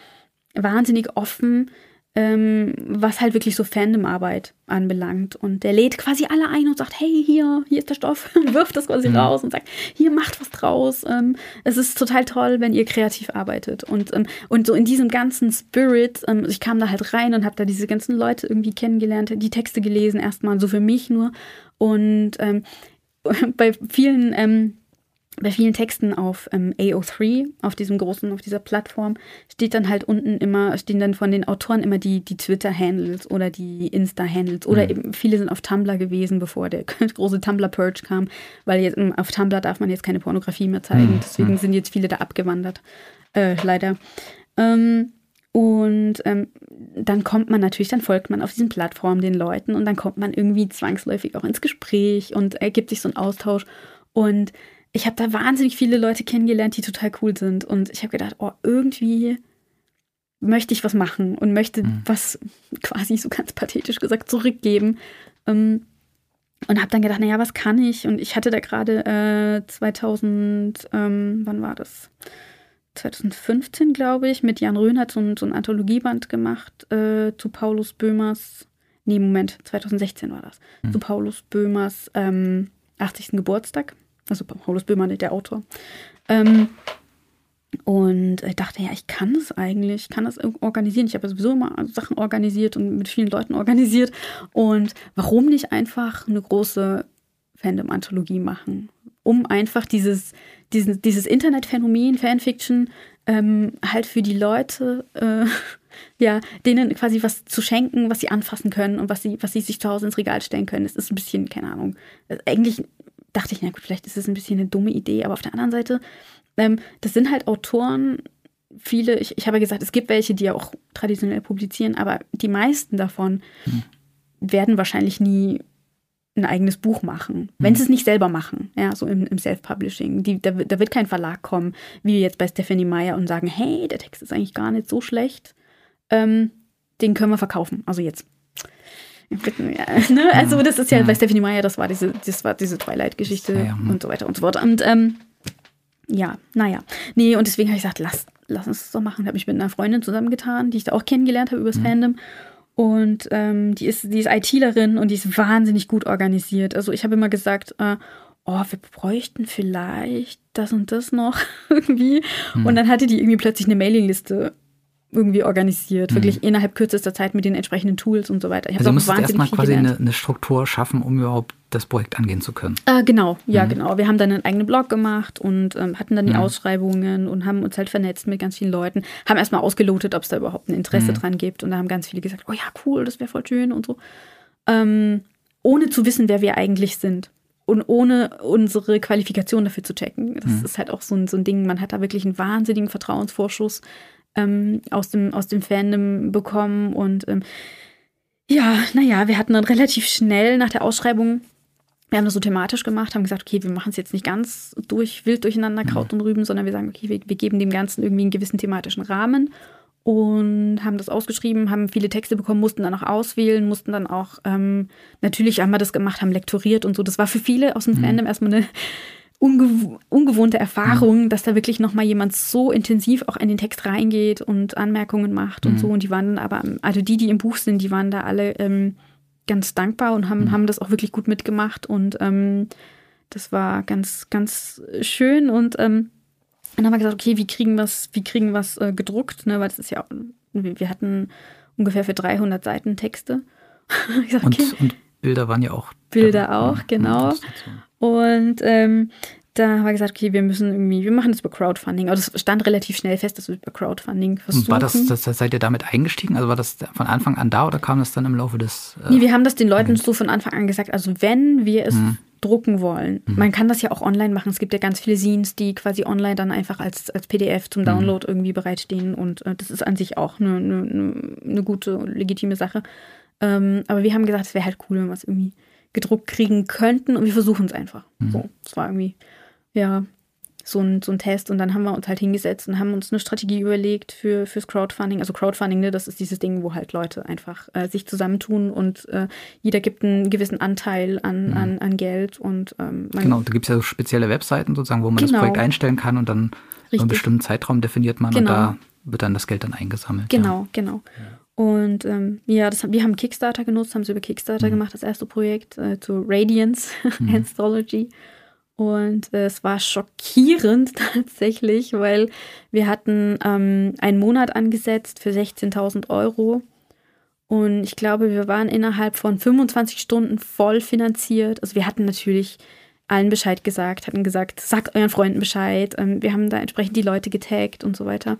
wahnsinnig offen ähm, was halt wirklich so Fandom-Arbeit anbelangt. Und der lädt quasi alle ein und sagt, hey, hier, hier ist der Stoff, wirft das quasi mhm. raus und sagt, hier, macht was draus. Ähm, es ist total toll, wenn ihr kreativ arbeitet. Und, ähm, und so in diesem ganzen Spirit, ähm, ich kam da halt rein und habe da diese ganzen Leute irgendwie kennengelernt, die Texte gelesen, erstmal so für mich nur. Und ähm, bei vielen ähm, bei vielen Texten auf ähm, AO3, auf diesem großen, auf dieser Plattform, steht dann halt unten immer, stehen dann von den Autoren immer die, die Twitter-Handles oder die Insta-Handles oder mhm. eben viele sind auf Tumblr gewesen, bevor der große Tumblr-Purge kam, weil jetzt ähm, auf Tumblr darf man jetzt keine Pornografie mehr zeigen, mhm. deswegen mhm. sind jetzt viele da abgewandert, äh, leider. Ähm, und ähm, dann kommt man natürlich, dann folgt man auf diesen Plattformen den Leuten und dann kommt man irgendwie zwangsläufig auch ins Gespräch und ergibt sich so ein Austausch und ich habe da wahnsinnig viele Leute kennengelernt, die total cool sind. Und ich habe gedacht, oh, irgendwie möchte ich was machen und möchte mhm. was quasi so ganz pathetisch gesagt zurückgeben. Ähm, und habe dann gedacht, naja, was kann ich? Und ich hatte da gerade äh, 2000, ähm, wann war das? 2015, glaube ich, mit Jan Röhn hat so ein, so ein Anthologieband gemacht äh, zu Paulus Böhmers, nee, Moment, 2016 war das, mhm. zu Paulus Böhmers ähm, 80. Geburtstag also Paulus Böhmer, der Autor. Ähm, und ich dachte, ja, ich kann das eigentlich, ich kann das organisieren. Ich habe sowieso immer Sachen organisiert und mit vielen Leuten organisiert. Und warum nicht einfach eine große Fandom-Anthologie machen, um einfach dieses, dieses, dieses Internetphänomen, Fanfiction, ähm, halt für die Leute, äh, ja, denen quasi was zu schenken, was sie anfassen können und was sie, was sie sich zu Hause ins Regal stellen können. Das ist ein bisschen, keine Ahnung. Eigentlich dachte ich, na gut, vielleicht ist es ein bisschen eine dumme Idee, aber auf der anderen Seite, ähm, das sind halt Autoren, viele, ich, ich habe ja gesagt, es gibt welche, die ja auch traditionell publizieren, aber die meisten davon hm. werden wahrscheinlich nie ein eigenes Buch machen, wenn sie es nicht selber machen, ja, so im, im Self-Publishing. Da, da, wird kein Verlag kommen, wie jetzt bei Stephanie Meyer und sagen, hey, der Text ist eigentlich gar nicht so schlecht, ähm, den können wir verkaufen. Also jetzt. Ja, ne? Also das ist ja, ja, bei Stephanie Meyer, das war diese, das war diese Twilight-Geschichte ja, hm. und so weiter und so fort. Und ähm, ja, naja. Nee, und deswegen habe ich gesagt, lass, lass uns das doch machen. Habe mich mit einer Freundin zusammengetan, die ich da auch kennengelernt habe übers mhm. Fandom. Und ähm, die ist, die ist ITlerin und die ist wahnsinnig gut organisiert. Also ich habe immer gesagt, äh, oh, wir bräuchten vielleicht das und das noch irgendwie. Mhm. Und dann hatte die irgendwie plötzlich eine Mailingliste irgendwie organisiert, mhm. wirklich innerhalb kürzester Zeit mit den entsprechenden Tools und so weiter. Ich also musst erstmal quasi eine, eine, Struktur schaffen, um überhaupt das Projekt angehen zu können. Äh, genau, ja mhm. genau. Wir haben dann einen eigenen Blog gemacht und ähm, hatten dann die mhm. Ausschreibungen und haben uns halt vernetzt mit ganz vielen Leuten, haben erstmal ausgelotet, ob es da überhaupt ein Interesse mhm. dran gibt und da haben ganz viele gesagt, oh ja, cool, das wäre voll schön und so. Ähm, ohne zu wissen, wer wir eigentlich sind und ohne unsere Qualifikation dafür zu checken. Das mhm. ist halt auch so ein, so ein Ding, man hat da wirklich einen wahnsinnigen Vertrauensvorschuss ähm, aus, dem, aus dem Fandom bekommen. Und ähm, ja, naja, wir hatten dann relativ schnell nach der Ausschreibung, wir haben das so thematisch gemacht, haben gesagt, okay, wir machen es jetzt nicht ganz durch, wild durcheinander, mhm. Kraut und Rüben, sondern wir sagen, okay, wir, wir geben dem Ganzen irgendwie einen gewissen thematischen Rahmen und haben das ausgeschrieben, haben viele Texte bekommen, mussten dann auch auswählen, mussten dann auch, ähm, natürlich haben wir das gemacht, haben lektoriert und so. Das war für viele aus dem mhm. Fandom erstmal eine ungew ungewohnte Erfahrung, mhm. dass da wirklich nochmal jemand so intensiv auch in den Text reingeht und Anmerkungen macht und mhm. so. Und die waren aber, also die, die im Buch sind, die waren da alle ähm, ganz dankbar und haben, mhm. haben das auch wirklich gut mitgemacht. Und ähm, das war ganz, ganz schön. Und ähm, dann haben wir gesagt, okay, wie kriegen wir es, wie kriegen wir es äh, gedruckt? Ne? Weil das ist ja, wir hatten ungefähr für 300 Seiten Texte. gesagt, okay. und, und Bilder waren ja auch. Bilder dabei. auch, genau. Und ähm, da haben wir gesagt, okay, wir müssen irgendwie, wir machen das über Crowdfunding. Aber das stand relativ schnell fest, dass wir über Crowdfunding versuchen. War das, das, seid ihr damit eingestiegen? Also war das von Anfang an da oder kam das dann im Laufe des. Äh, nee, wir haben das den Leuten so von Anfang an gesagt. Also wenn wir es mhm. drucken wollen, mhm. man kann das ja auch online machen. Es gibt ja ganz viele Scenes, die quasi online dann einfach als, als PDF zum mhm. Download mhm. irgendwie bereitstehen. Und äh, das ist an sich auch eine, eine, eine gute, legitime Sache. Ähm, aber wir haben gesagt, es wäre halt cool, wenn wir es irgendwie gedruckt kriegen könnten und wir versuchen es einfach. Mhm. So, es war irgendwie, ja, so ein, so ein Test und dann haben wir uns halt hingesetzt und haben uns eine Strategie überlegt für, fürs Crowdfunding. Also Crowdfunding, ne, das ist dieses Ding, wo halt Leute einfach äh, sich zusammentun und äh, jeder gibt einen gewissen Anteil an, mhm. an, an Geld und ähm, Genau, da gibt es ja so spezielle Webseiten sozusagen, wo man genau. das Projekt einstellen kann und dann Richtig. einen bestimmten Zeitraum definiert man genau. und da wird dann das Geld dann eingesammelt. Genau, ja. genau. Und ähm, ja, das, wir haben Kickstarter genutzt, haben es über Kickstarter mhm. gemacht, das erste Projekt äh, zu Radiance mhm. Anthology. Und äh, es war schockierend tatsächlich, weil wir hatten ähm, einen Monat angesetzt für 16.000 Euro. Und ich glaube, wir waren innerhalb von 25 Stunden voll finanziert. Also wir hatten natürlich allen Bescheid gesagt, hatten gesagt, sagt euren Freunden Bescheid. Ähm, wir haben da entsprechend die Leute getaggt und so weiter.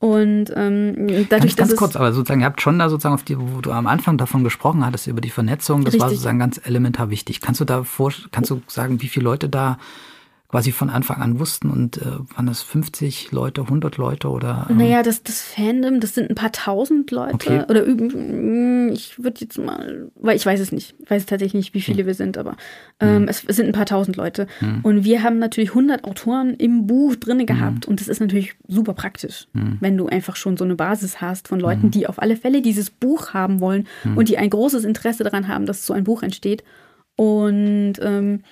Und ähm, dadurch, ganz, ganz kurz, aber sozusagen, ihr habt schon da sozusagen auf die, wo du am Anfang davon gesprochen hattest, über die Vernetzung, das Richtig. war sozusagen ganz elementar wichtig. Kannst du da vor, kannst du sagen, wie viele Leute da quasi von Anfang an wussten und äh, waren das 50 Leute, 100 Leute oder? Ähm? Naja, das, das Fandom, das sind ein paar tausend Leute okay. oder mm, ich würde jetzt mal, weil ich weiß es nicht, ich weiß tatsächlich nicht, wie viele hm. wir sind, aber ähm, hm. es, es, sind ein paar tausend Leute hm. und wir haben natürlich 100 Autoren im Buch drin gehabt hm. und das ist natürlich super praktisch, hm. wenn du einfach schon so eine Basis hast von Leuten, hm. die auf alle Fälle dieses Buch haben wollen und die ein großes Interesse daran haben, dass so ein Buch entsteht und ähm,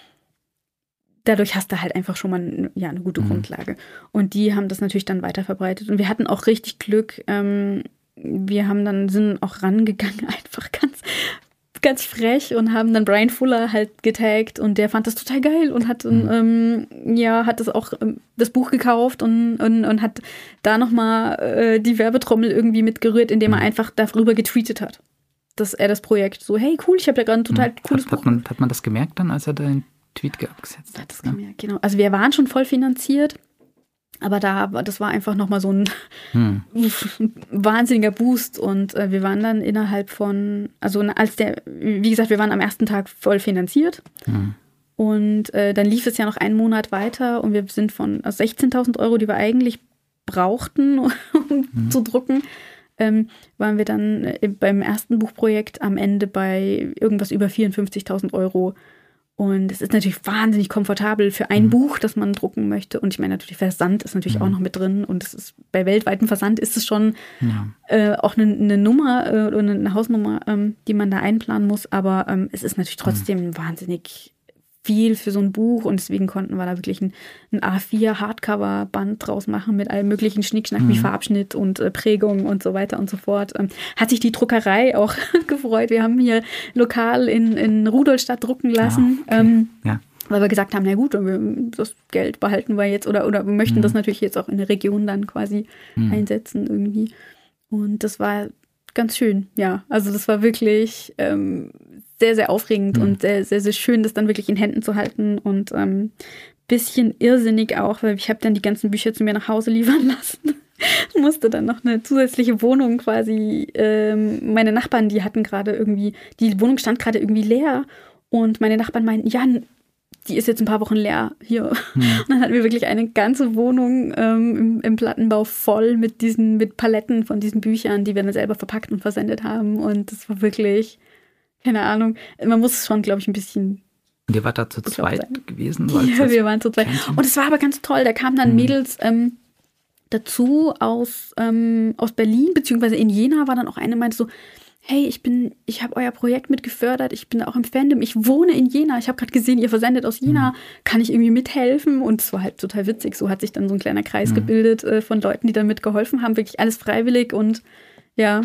dadurch hast du halt einfach schon mal ja, eine gute mhm. Grundlage. Und die haben das natürlich dann weiter verbreitet. Und wir hatten auch richtig Glück. Ähm, wir haben dann, sind auch rangegangen, einfach ganz, ganz frech und haben dann Brian Fuller halt getaggt und der fand das total geil und hat, mhm. ähm, ja, hat das auch ähm, das Buch gekauft und, und, und hat da nochmal äh, die Werbetrommel irgendwie mitgerührt, indem er mhm. einfach darüber getweetet hat dass er das Projekt so, hey cool, ich habe ja gerade ein total cooles hat, Buch. Hat man, hat man das gemerkt dann, als er den Tweet abgesetzt hat. Das ne? ja, genau. Also wir waren schon voll finanziert. Aber da, das war einfach nochmal so ein hm. wahnsinniger Boost. Und äh, wir waren dann innerhalb von, also als der, wie gesagt, wir waren am ersten Tag voll finanziert. Hm. Und äh, dann lief es ja noch einen Monat weiter und wir sind von also 16.000 Euro, die wir eigentlich brauchten, um hm. zu drucken, ähm, waren wir dann äh, beim ersten Buchprojekt am Ende bei irgendwas über 54.000 Euro und es ist natürlich wahnsinnig komfortabel für ein mhm. Buch, das man drucken möchte. Und ich meine, natürlich Versand ist natürlich mhm. auch noch mit drin. Und es ist bei weltweitem Versand ist es schon ja. äh, auch eine, eine Nummer äh, oder eine Hausnummer, ähm, die man da einplanen muss. Aber ähm, es ist natürlich trotzdem mhm. wahnsinnig viel für so ein Buch und deswegen konnten wir da wirklich ein, ein A4 Hardcover-Band draus machen mit allem möglichen Schnickschnack mhm. wie Farbschnitt und äh, Prägung und so weiter und so fort. Ähm, hat sich die Druckerei auch gefreut. Wir haben hier lokal in, in Rudolstadt drucken lassen. Ah, okay. ähm, ja. Weil wir gesagt haben, na gut, das Geld behalten wir jetzt oder, oder wir möchten mhm. das natürlich jetzt auch in der Region dann quasi mhm. einsetzen irgendwie. Und das war ganz schön, ja. Also das war wirklich ähm, sehr, sehr aufregend mhm. und sehr, sehr, sehr schön, das dann wirklich in Händen zu halten und ähm, bisschen irrsinnig auch, weil ich habe dann die ganzen Bücher zu mir nach Hause liefern lassen. musste dann noch eine zusätzliche Wohnung quasi. Ähm, meine Nachbarn, die hatten gerade irgendwie, die Wohnung stand gerade irgendwie leer und meine Nachbarn meinten, ja, die ist jetzt ein paar Wochen leer hier. Mhm. Und dann hatten wir wirklich eine ganze Wohnung ähm, im, im, Plattenbau voll mit diesen, mit Paletten von diesen Büchern, die wir dann selber verpackt und versendet haben. Und das war wirklich keine Ahnung. Man muss es schon, glaube ich, ein bisschen. Und ihr wart da zu zweit sein. gewesen? Ja, wir waren zu zweit. Und es war aber ganz toll. Da kamen dann mhm. Mädels ähm, dazu aus, ähm, aus Berlin, beziehungsweise in Jena war dann auch eine, meinte so, hey, ich bin, ich habe euer Projekt mitgefördert, ich bin auch im Fandom, ich wohne in Jena, ich habe gerade gesehen, ihr versendet aus Jena, mhm. kann ich irgendwie mithelfen? Und es war halt total witzig, so hat sich dann so ein kleiner Kreis mhm. gebildet äh, von Leuten, die da mitgeholfen haben, wirklich alles freiwillig und ja,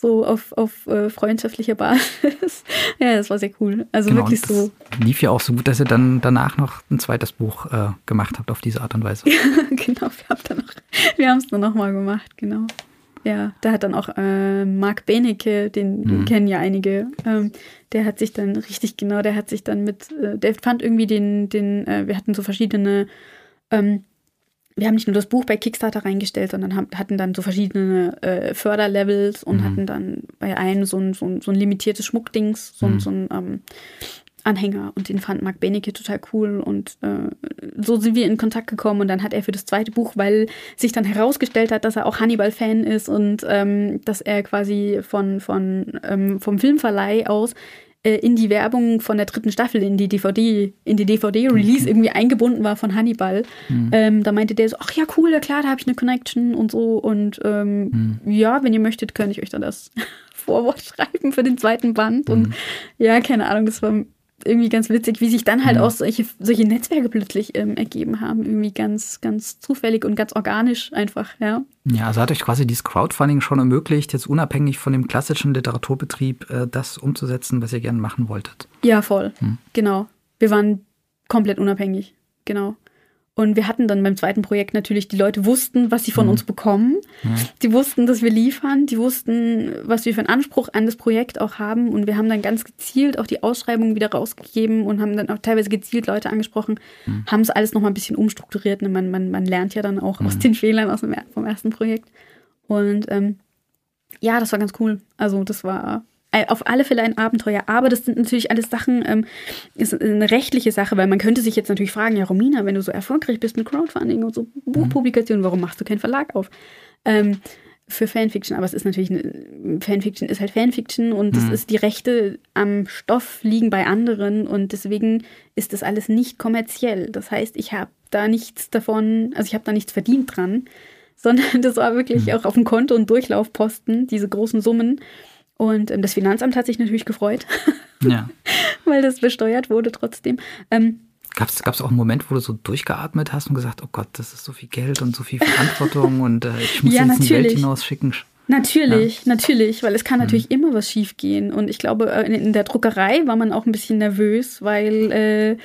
so auf, auf äh, freundschaftlicher Basis. ja, das war sehr cool. Also genau, wirklich so. Lief ja auch so gut, dass ihr dann danach noch ein zweites Buch äh, gemacht habt auf diese Art und Weise. genau, wir haben dann noch, wir haben es dann nochmal gemacht, genau. Ja, da hat dann auch äh, Marc Benecke, den, den mhm. kennen ja einige, ähm, der hat sich dann richtig genau, der hat sich dann mit, äh, der fand irgendwie den, den, äh, wir hatten so verschiedene ähm, wir haben nicht nur das Buch bei Kickstarter reingestellt, sondern haben, hatten dann so verschiedene äh, Förderlevels und mhm. hatten dann bei einem so ein, so ein, so ein limitiertes Schmuckdings, so, mhm. so ein ähm, Anhänger und den fand Marc Benecke total cool und äh, so sind wir in Kontakt gekommen und dann hat er für das zweite Buch, weil sich dann herausgestellt hat, dass er auch Hannibal-Fan ist und ähm, dass er quasi von, von ähm, vom Filmverleih aus äh, in die Werbung von der dritten Staffel, in die DVD, in die DVD-Release okay. irgendwie eingebunden war von Hannibal. Mhm. Ähm, da meinte der so, ach ja, cool, ja klar, da habe ich eine Connection und so. Und ähm, mhm. ja, wenn ihr möchtet, könnte ich euch dann das Vorwort schreiben für den zweiten Band. Mhm. Und ja, keine Ahnung, das war irgendwie ganz witzig, wie sich dann halt ja. auch solche, solche Netzwerke plötzlich ähm, ergeben haben. Irgendwie ganz, ganz zufällig und ganz organisch einfach, ja. Ja, also hat euch quasi dieses Crowdfunding schon ermöglicht, jetzt unabhängig von dem klassischen Literaturbetrieb äh, das umzusetzen, was ihr gerne machen wolltet. Ja, voll. Hm. Genau. Wir waren komplett unabhängig. Genau. Und wir hatten dann beim zweiten Projekt natürlich, die Leute wussten, was sie von mhm. uns bekommen. Ja. Die wussten, dass wir liefern. Die wussten, was wir für einen Anspruch an das Projekt auch haben. Und wir haben dann ganz gezielt auch die Ausschreibung wieder rausgegeben und haben dann auch teilweise gezielt Leute angesprochen, mhm. haben es alles nochmal ein bisschen umstrukturiert. Ne, man, man, man lernt ja dann auch mhm. aus den Fehlern aus dem, vom ersten Projekt. Und ähm, ja, das war ganz cool. Also das war auf alle Fälle ein Abenteuer. Aber das sind natürlich alles Sachen, ähm, ist eine rechtliche Sache, weil man könnte sich jetzt natürlich fragen, ja, Romina, wenn du so erfolgreich bist mit Crowdfunding und so Buchpublikationen, warum machst du keinen Verlag auf? Ähm, für Fanfiction, aber es ist natürlich, eine, Fanfiction ist halt Fanfiction und mhm. ist die Rechte am Stoff liegen bei anderen und deswegen ist das alles nicht kommerziell. Das heißt, ich habe da nichts davon, also ich habe da nichts verdient dran, sondern das war wirklich mhm. auch auf dem Konto und Durchlaufposten, diese großen Summen. Und ähm, das Finanzamt hat sich natürlich gefreut, ja. weil das besteuert wurde trotzdem. Ähm, Gab es auch einen Moment, wo du so durchgeatmet hast und gesagt, oh Gott, das ist so viel Geld und so viel Verantwortung und äh, ich muss ja, jetzt in die Welt hinausschicken? Natürlich, ja. natürlich, weil es kann natürlich mhm. immer was schiefgehen. Und ich glaube, äh, in, in, der Druckerei war man auch ein bisschen nervös, weil äh,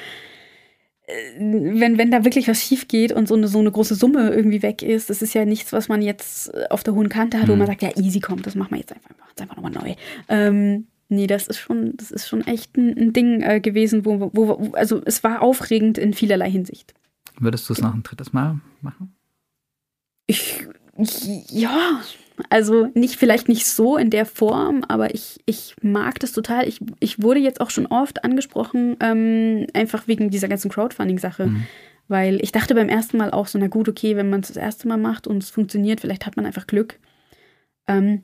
wenn, wenn da wirklich was schief geht und so eine, so eine große Summe irgendwie weg ist, das ist ja nichts, was man jetzt auf der hohen Kante hat, mhm. wo man sagt, ja, easy kommt, das machen wir jetzt einfach, einfach nochmal neu. Ähm, Nee, das ist schon, das ist schon echt ein, ein Ding äh, gewesen, wo, wo, wo, also es war aufregend in vielerlei Hinsicht. Würdest du es noch ein drittes Mal machen? Ich, ja, also nicht, vielleicht nicht so in der Form, aber ich, ich mag das total. Ich, ich wurde jetzt auch schon oft angesprochen, ähm, einfach wegen dieser ganzen Crowdfunding-Sache. Mhm. Weil ich dachte beim ersten Mal auch so, na gut, okay, wenn man es das erste Mal macht und es funktioniert, vielleicht hat man einfach Glück. Ähm,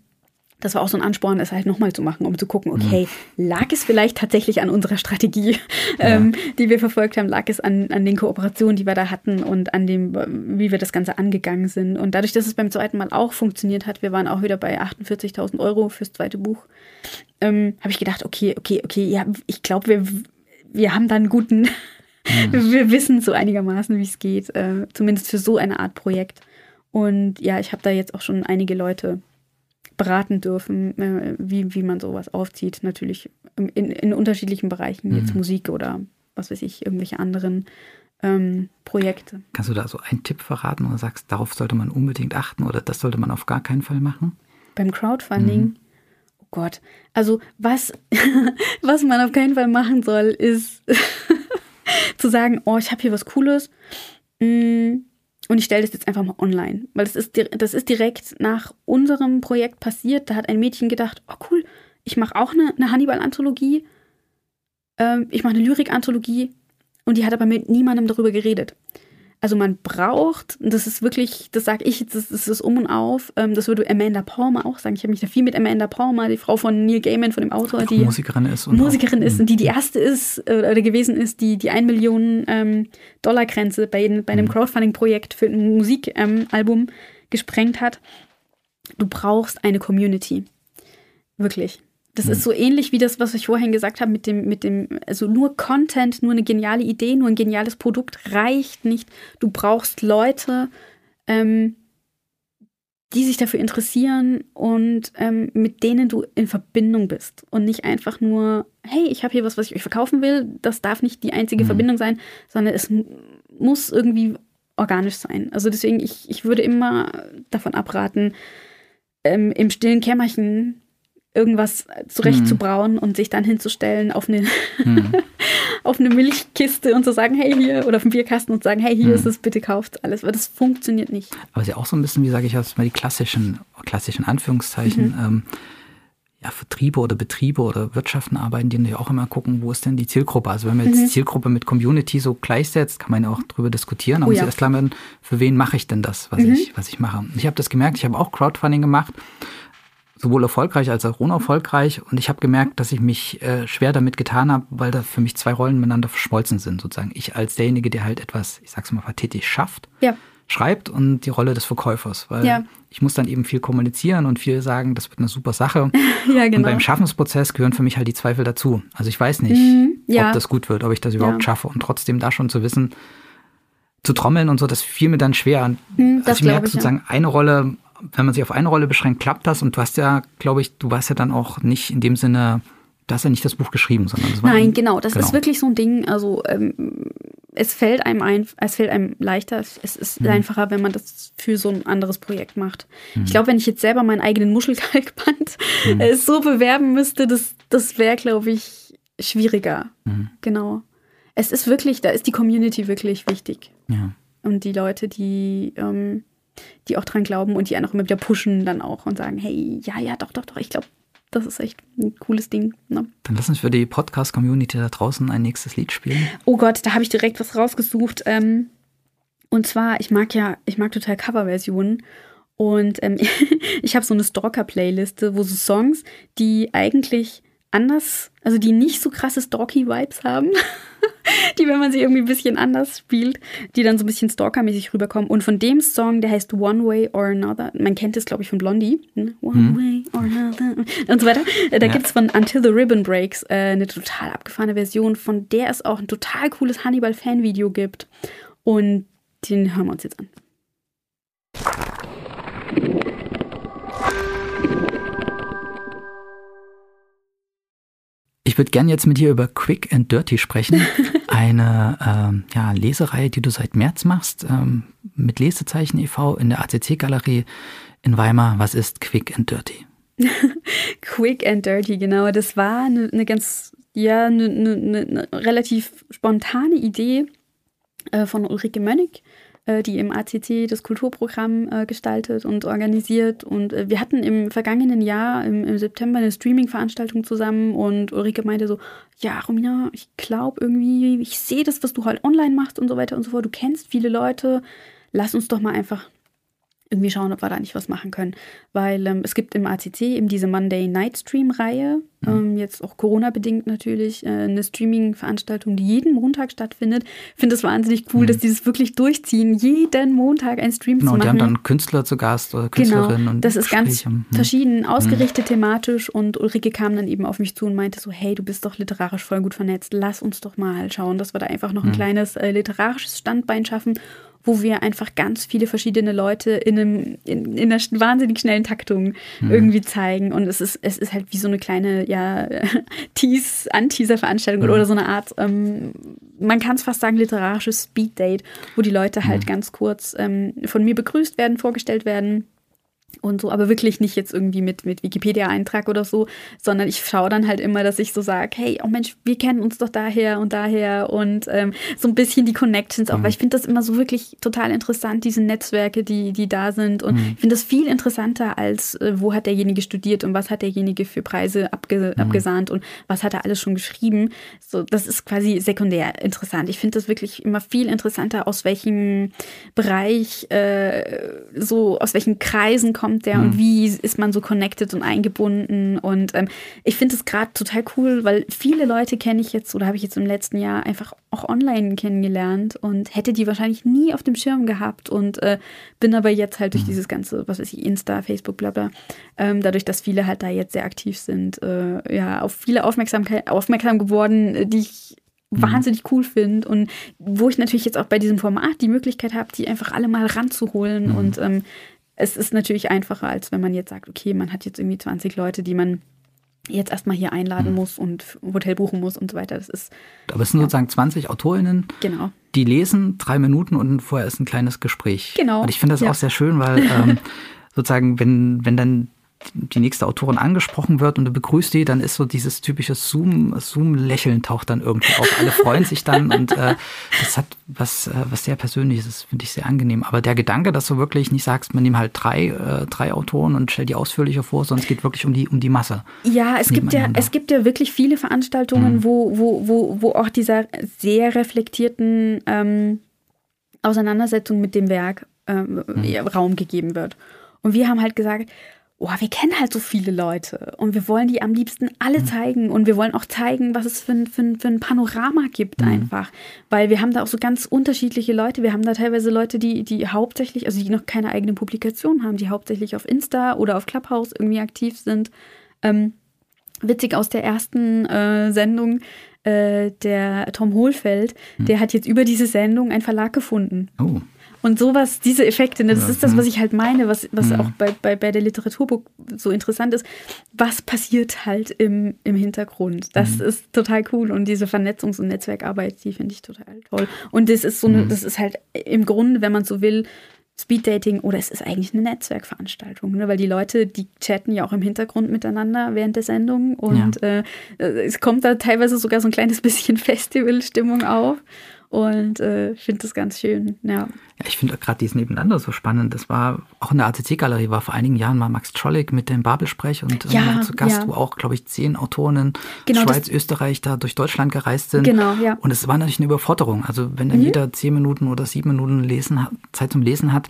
das war auch so ein Ansporn, es halt nochmal zu machen, um zu gucken, okay, mhm. lag es vielleicht tatsächlich an unserer Strategie, ja. ähm, die wir verfolgt haben, lag es an, an den Kooperationen, die wir da hatten und an dem, wie wir das Ganze angegangen sind. Und dadurch, dass es beim zweiten Mal auch funktioniert hat, wir waren auch wieder bei 48.000 Euro fürs zweite Buch, ähm, habe ich gedacht, okay, okay, okay, ja, ich glaube, wir, wir haben da einen guten, mhm. wir wissen so einigermaßen, wie es geht, äh, zumindest für so eine Art Projekt. Und ja, ich habe da jetzt auch schon einige Leute beraten dürfen, äh, wie, wie man sowas aufzieht. Natürlich in, in unterschiedlichen Bereichen, jetzt mhm. Musik oder was weiß ich, irgendwelche anderen ähm, Projekte. Kannst du da so einen Tipp verraten oder sagst, darauf sollte man unbedingt achten oder das sollte man auf gar keinen Fall machen? Beim Crowdfunding? Mhm. Oh Gott. Also was, was man auf keinen Fall machen soll, ist zu sagen, oh, ich habe hier was Cooles. Hm, und ich stelle das jetzt einfach mal online, weil das ist, das ist direkt nach unserem Projekt passiert. Da hat ein Mädchen gedacht, oh cool, ich mache auch eine, eine Hannibal-Anthologie, ähm, ich mache eine Lyrik-Anthologie und die hat aber mit niemandem darüber geredet. Also man braucht, das ist wirklich, das sage ich, das, das ist um und auf, ähm, das würde Amanda Palmer auch sagen. Ich habe mich da viel mit Amanda Palmer, die Frau von Neil Gaiman, von dem Autor, die Musikerin ist. Und Musikerin auch, ist und die die erste ist äh, oder gewesen ist, die die 1 Million ähm, Dollar Grenze bei, bei einem mhm. Crowdfunding-Projekt für ein Musikalbum ähm, gesprengt hat. Du brauchst eine Community. Wirklich. Das mhm. ist so ähnlich wie das, was ich vorhin gesagt habe mit dem, mit dem, also nur Content, nur eine geniale Idee, nur ein geniales Produkt reicht nicht. Du brauchst Leute, ähm, die sich dafür interessieren und ähm, mit denen du in Verbindung bist und nicht einfach nur, hey, ich habe hier was, was ich euch verkaufen will. Das darf nicht die einzige mhm. Verbindung sein, sondern es muss irgendwie organisch sein. Also deswegen, ich, ich würde immer davon abraten, ähm, im stillen Kämmerchen irgendwas zurechtzubrauen mhm. und sich dann hinzustellen auf eine, mhm. auf eine Milchkiste und zu sagen, hey hier, oder auf den Bierkasten und zu sagen, hey hier mhm. ist es, bitte kauft alles, weil das funktioniert nicht. Aber es ist ja auch so ein bisschen, wie sage ich jetzt mal, die klassischen, klassischen Anführungszeichen, mhm. ähm, ja, Vertriebe oder Betriebe oder Wirtschaften arbeiten, die ja auch immer gucken, wo ist denn die Zielgruppe? Also wenn man jetzt mhm. Zielgruppe mit Community so gleichsetzt, kann man ja auch drüber diskutieren. Aber oh, ja. erst klar werden, für wen mache ich denn das, was, mhm. ich, was ich mache? Ich habe das gemerkt, ich habe auch Crowdfunding gemacht sowohl erfolgreich als auch unerfolgreich. Und ich habe gemerkt, dass ich mich äh, schwer damit getan habe, weil da für mich zwei Rollen miteinander verschmolzen sind. Sozusagen ich als derjenige, der halt etwas, ich sag's mal pathetisch, schafft, ja. schreibt und die Rolle des Verkäufers. Weil ja. ich muss dann eben viel kommunizieren und viel sagen, das wird eine super Sache. ja, genau. Und beim Schaffensprozess gehören für mich halt die Zweifel dazu. Also ich weiß nicht, mhm, ja. ob das gut wird, ob ich das überhaupt schaffe. Und trotzdem da schon zu wissen, zu trommeln und so, das fiel mir dann schwer. Mhm, also ich merke sozusagen eine Rolle wenn man sich auf eine Rolle beschränkt, klappt das. Und du hast ja, glaube ich, du warst ja dann auch nicht in dem Sinne, du hast ja nicht das Buch geschrieben, sondern das war Nein, genau, das genau. ist wirklich so ein Ding. Also ähm, es fällt einem ein, es fällt einem leichter, es ist mhm. einfacher, wenn man das für so ein anderes Projekt macht. Mhm. Ich glaube, wenn ich jetzt selber meinen eigenen Muschelkalkband mhm. äh, so bewerben müsste, das, das wäre, glaube ich, schwieriger. Mhm. Genau. Es ist wirklich, da ist die Community wirklich wichtig. Ja. Und die Leute, die ähm, die auch dran glauben und die einen auch immer wieder pushen dann auch und sagen, hey, ja, ja, doch, doch, doch, ich glaube, das ist echt ein cooles Ding. Ne? Dann lass uns für die Podcast-Community da draußen ein nächstes Lied spielen. Oh Gott, da habe ich direkt was rausgesucht. Ähm, und zwar, ich mag ja, ich mag total Coverversionen. Und ähm, ich habe so eine Stalker-Playliste, wo so Songs, die eigentlich anders, also die nicht so krasse Stalky-Vibes haben, die, wenn man sie irgendwie ein bisschen anders spielt, die dann so ein bisschen Stalker-mäßig rüberkommen. Und von dem Song, der heißt One Way or Another, man kennt es, glaube ich, von Blondie, ne? One mhm. Way or Another und so weiter. Da ja. gibt es von Until the Ribbon Breaks äh, eine total abgefahrene Version, von der es auch ein total cooles Hannibal-Fan-Video gibt. Und den hören wir uns jetzt an. Würde gerne jetzt mit dir über Quick and Dirty sprechen. Eine ähm, ja, Lesereihe, die du seit März machst, ähm, mit Lesezeichen e.V. in der ACC-Galerie in Weimar. Was ist Quick and Dirty? Quick and Dirty, genau. Das war eine, eine ganz, ja, eine, eine, eine, relativ spontane Idee äh, von Ulrike Mönnig, die im ACC das Kulturprogramm äh, gestaltet und organisiert. Und äh, wir hatten im vergangenen Jahr, im, im September, eine Streaming-Veranstaltung zusammen und Ulrike meinte so, ja, Romina, ich glaube irgendwie, ich sehe das, was du halt online machst und so weiter und so fort. Du kennst viele Leute. Lass uns doch mal einfach irgendwie schauen, ob wir da nicht was machen können. Weil ähm, es gibt im ACC eben diese Monday Night Stream Reihe, mhm. ähm, jetzt auch Corona-bedingt natürlich, äh, eine Streaming-Veranstaltung, die jeden Montag stattfindet. Ich finde es wahnsinnig cool, mhm. dass die das wirklich durchziehen, jeden Montag ein Stream genau, zu machen. Genau, die haben dann Künstler zu Gast oder Künstlerinnen. Genau, und das ist ganz mhm. verschieden ausgerichtet thematisch und Ulrike kam dann eben auf mich zu und meinte so, hey, du bist doch literarisch voll gut vernetzt, lass uns doch mal schauen, dass wir da einfach noch ein mhm. kleines äh, literarisches Standbein schaffen wo wir einfach ganz viele verschiedene Leute in, einem, in, in einer wahnsinnig schnellen Taktung mhm. irgendwie zeigen. Und es ist, es ist halt wie so eine kleine, ja, Tease, Anteaser-Veranstaltung mhm. oder so eine Art, ähm, man kann es fast sagen, literarisches Speed-Date, wo die Leute halt mhm. ganz kurz ähm, von mir begrüßt werden, vorgestellt werden und so, aber wirklich nicht jetzt irgendwie mit, mit Wikipedia-Eintrag oder so, sondern ich schaue dann halt immer, dass ich so sage, hey, oh Mensch, wir kennen uns doch daher und daher und ähm, so ein bisschen die Connections auch, mhm. weil ich finde das immer so wirklich total interessant, diese Netzwerke, die, die da sind und mhm. ich finde das viel interessanter als, äh, wo hat derjenige studiert und was hat derjenige für Preise abge mhm. abgesahnt und was hat er alles schon geschrieben. So, das ist quasi sekundär interessant. Ich finde das wirklich immer viel interessanter, aus welchem Bereich, äh, so aus welchen Kreisen kommt der mhm. und wie ist man so connected und eingebunden. Und ähm, ich finde es gerade total cool, weil viele Leute kenne ich jetzt oder habe ich jetzt im letzten Jahr einfach auch online kennengelernt und hätte die wahrscheinlich nie auf dem Schirm gehabt und äh, bin aber jetzt halt durch mhm. dieses ganze, was weiß ich, Insta, Facebook, bla bla, ähm, dadurch, dass viele halt da jetzt sehr aktiv sind, äh, ja, auf viele Aufmerksamkeit, aufmerksam geworden, äh, die ich mhm. wahnsinnig cool finde und wo ich natürlich jetzt auch bei diesem Format die Möglichkeit habe, die einfach alle mal ranzuholen mhm. und ähm, es ist natürlich einfacher, als wenn man jetzt sagt, okay, man hat jetzt irgendwie 20 Leute, die man jetzt erstmal hier einladen mhm. muss und Hotel buchen muss und so weiter. Das ist. Aber es sind ja. sozusagen 20 AutorInnen, genau. die lesen drei Minuten und vorher ist ein kleines Gespräch. Genau. Und ich finde das ja. auch sehr schön, weil ähm, sozusagen, wenn, wenn dann die nächste Autorin angesprochen wird und du begrüßt die, dann ist so dieses typische Zoom, Zoom-Lächeln taucht dann irgendwie auf. Alle freuen sich dann und äh, das hat was, äh, was sehr Persönliches, das finde ich sehr angenehm. Aber der Gedanke, dass du wirklich nicht sagst, man nimmt halt drei, äh, drei Autoren und stell die ausführlicher vor, sondern es geht wirklich um die, um die Masse. Ja, es gibt ja, es gibt ja wirklich viele Veranstaltungen, mhm. wo, wo, wo, wo auch dieser sehr reflektierten ähm, Auseinandersetzung mit dem Werk ähm, mhm. Raum gegeben wird. Und wir haben halt gesagt, oh, wir kennen halt so viele Leute und wir wollen die am liebsten alle mhm. zeigen und wir wollen auch zeigen, was es für ein, für ein, für ein Panorama gibt mhm. einfach. Weil wir haben da auch so ganz unterschiedliche Leute. Wir haben da teilweise Leute, die, die hauptsächlich, also die noch keine eigene Publikation haben, die hauptsächlich auf Insta oder auf Clubhouse irgendwie aktiv sind. Ähm, witzig aus der ersten äh, Sendung, äh, der Tom Hohlfeld, mhm. der hat jetzt über diese Sendung einen Verlag gefunden. Oh. Und sowas, diese Effekte, ne, das ja, ist das, was ich halt meine, was, was ja. auch bei, bei, bei der Literaturbuch so interessant ist. Was passiert halt im, im Hintergrund? Das mhm. ist total cool. Und diese Vernetzungs- und Netzwerkarbeit, die finde ich total toll. Und das ist so eine, mhm. das ist halt im Grunde, wenn man so will, Speeddating oder es ist eigentlich eine Netzwerkveranstaltung, ne? weil die Leute, die chatten ja auch im Hintergrund miteinander während der Sendung und ja. äh, es kommt da teilweise sogar so ein kleines bisschen Festivalstimmung auf und äh, finde das ganz schön. Ja, ja ich finde gerade dieses Nebeneinander so spannend. Das war auch in der ACC-Galerie, war vor einigen Jahren mal Max Trollig mit dem Babelsprech und ja, zu Gast, ja. wo auch, glaube ich, zehn Autorinnen genau, Schweiz, Österreich da durch Deutschland gereist sind. Genau, ja. Und es war natürlich eine Überforderung. Also wenn dann mhm. jeder zehn Minuten oder sieben Minuten lesen, Zeit zum Lesen hat,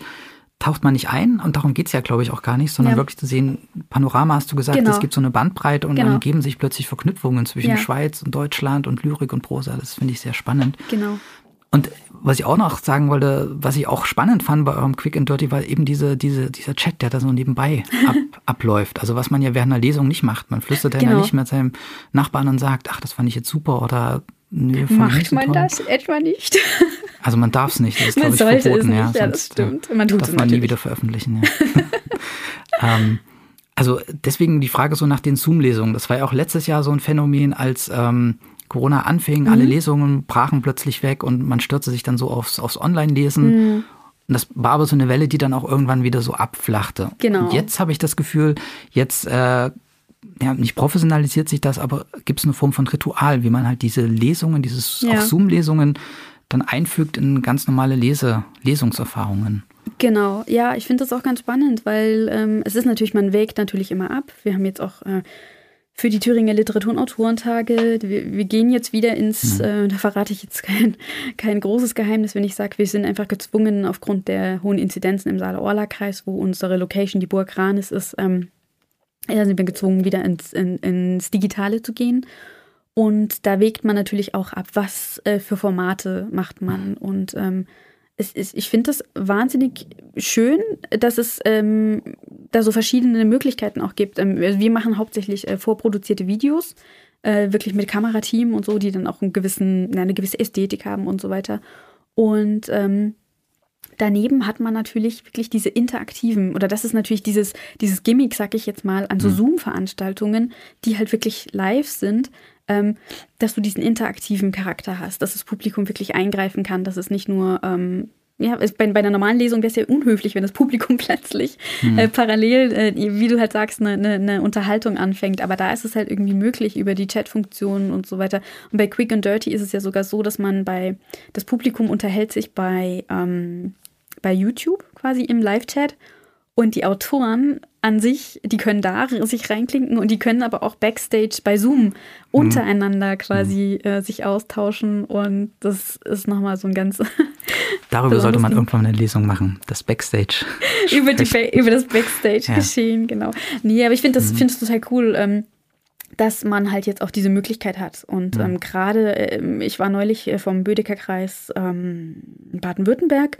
taucht man nicht ein und darum geht es ja, glaube ich, auch gar nicht, sondern ja. wirklich zu sehen, Panorama hast du gesagt, genau. es gibt so eine Bandbreite und genau. dann geben sich plötzlich Verknüpfungen zwischen ja. Schweiz und Deutschland und Lyrik und Prosa. Das finde ich sehr spannend. Genau. Und was ich auch noch sagen wollte, was ich auch spannend fand bei eurem Quick and Dirty, war eben diese, diese, dieser Chat, der da so nebenbei ab, abläuft. Also was man ja während einer Lesung nicht macht. Man flüstert genau. ja nicht mit seinem Nachbarn und sagt, ach, das fand ich jetzt super oder nö, Macht man das etwa nicht? Also man darf es nicht, das ist man glaube ich verboten. Es nicht, ja, ja, das stimmt. Man tut darf man nie wieder veröffentlichen. Ja. ähm, also deswegen die Frage so nach den Zoom-Lesungen. Das war ja auch letztes Jahr so ein Phänomen, als ähm, Corona anfing, mhm. alle Lesungen brachen plötzlich weg und man stürzte sich dann so aufs, aufs Online-Lesen. Mhm. Und das war aber so eine Welle, die dann auch irgendwann wieder so abflachte. Genau. Und jetzt habe ich das Gefühl, jetzt äh, ja, nicht professionalisiert sich das, aber gibt es eine Form von Ritual, wie man halt diese Lesungen, dieses Ja. auch Zoom-Lesungen dann einfügt in ganz normale Lese, Lesungserfahrungen. Genau, ja, ich finde das auch ganz spannend, weil ähm, es ist natürlich, man wägt natürlich immer ab. Wir haben jetzt auch äh, für die Thüringer Literatur- und Autorentage, wir, wir gehen jetzt wieder ins, äh, da verrate ich jetzt kein, kein großes Geheimnis, wenn ich sage, wir sind einfach gezwungen, aufgrund der hohen Inzidenzen im Saale-Orla-Kreis, wo unsere Location die Burg Ranis ist, ähm, ja, sind wir gezwungen, wieder ins, in, ins Digitale zu gehen. Und da wägt man natürlich auch ab, was äh, für Formate macht man. Und ähm, es ist, ich finde das wahnsinnig schön, dass es ähm, da so verschiedene Möglichkeiten auch gibt. Ähm, wir machen hauptsächlich äh, vorproduzierte Videos, äh, wirklich mit Kamerateam und so, die dann auch einen gewissen, eine gewisse Ästhetik haben und so weiter. Und ähm, daneben hat man natürlich wirklich diese interaktiven, oder das ist natürlich dieses, dieses Gimmick, sag ich jetzt mal, an so Zoom-Veranstaltungen, die halt wirklich live sind, ähm, dass du diesen interaktiven Charakter hast, dass das Publikum wirklich eingreifen kann, dass es nicht nur, ähm, ja, bei, bei einer normalen Lesung wäre es ja unhöflich, wenn das Publikum plötzlich äh, parallel, äh, wie du halt sagst, eine, eine, eine Unterhaltung anfängt. Aber da ist es halt irgendwie möglich über die Chatfunktionen und so weiter. Und bei Quick and Dirty ist es ja sogar so, dass man bei, das Publikum unterhält sich bei, ähm, bei YouTube quasi im Live-Chat. Und die Autoren an sich, die können da sich reinklinken und die können aber auch Backstage bei Zoom untereinander quasi äh, sich austauschen. Und das ist nochmal so ein ganz Darüber sollte man irgendwann eine Lesung machen, das Backstage. über, Ba- über das Backstage-Geschehen, genau. Nee, aber ich finde das, find das total cool, ähm, dass man halt jetzt auch diese Möglichkeit hat. Und ähm, gerade, ähm, ich war neulich äh, vom Bödecker Kreis ähm, in Baden-Württemberg.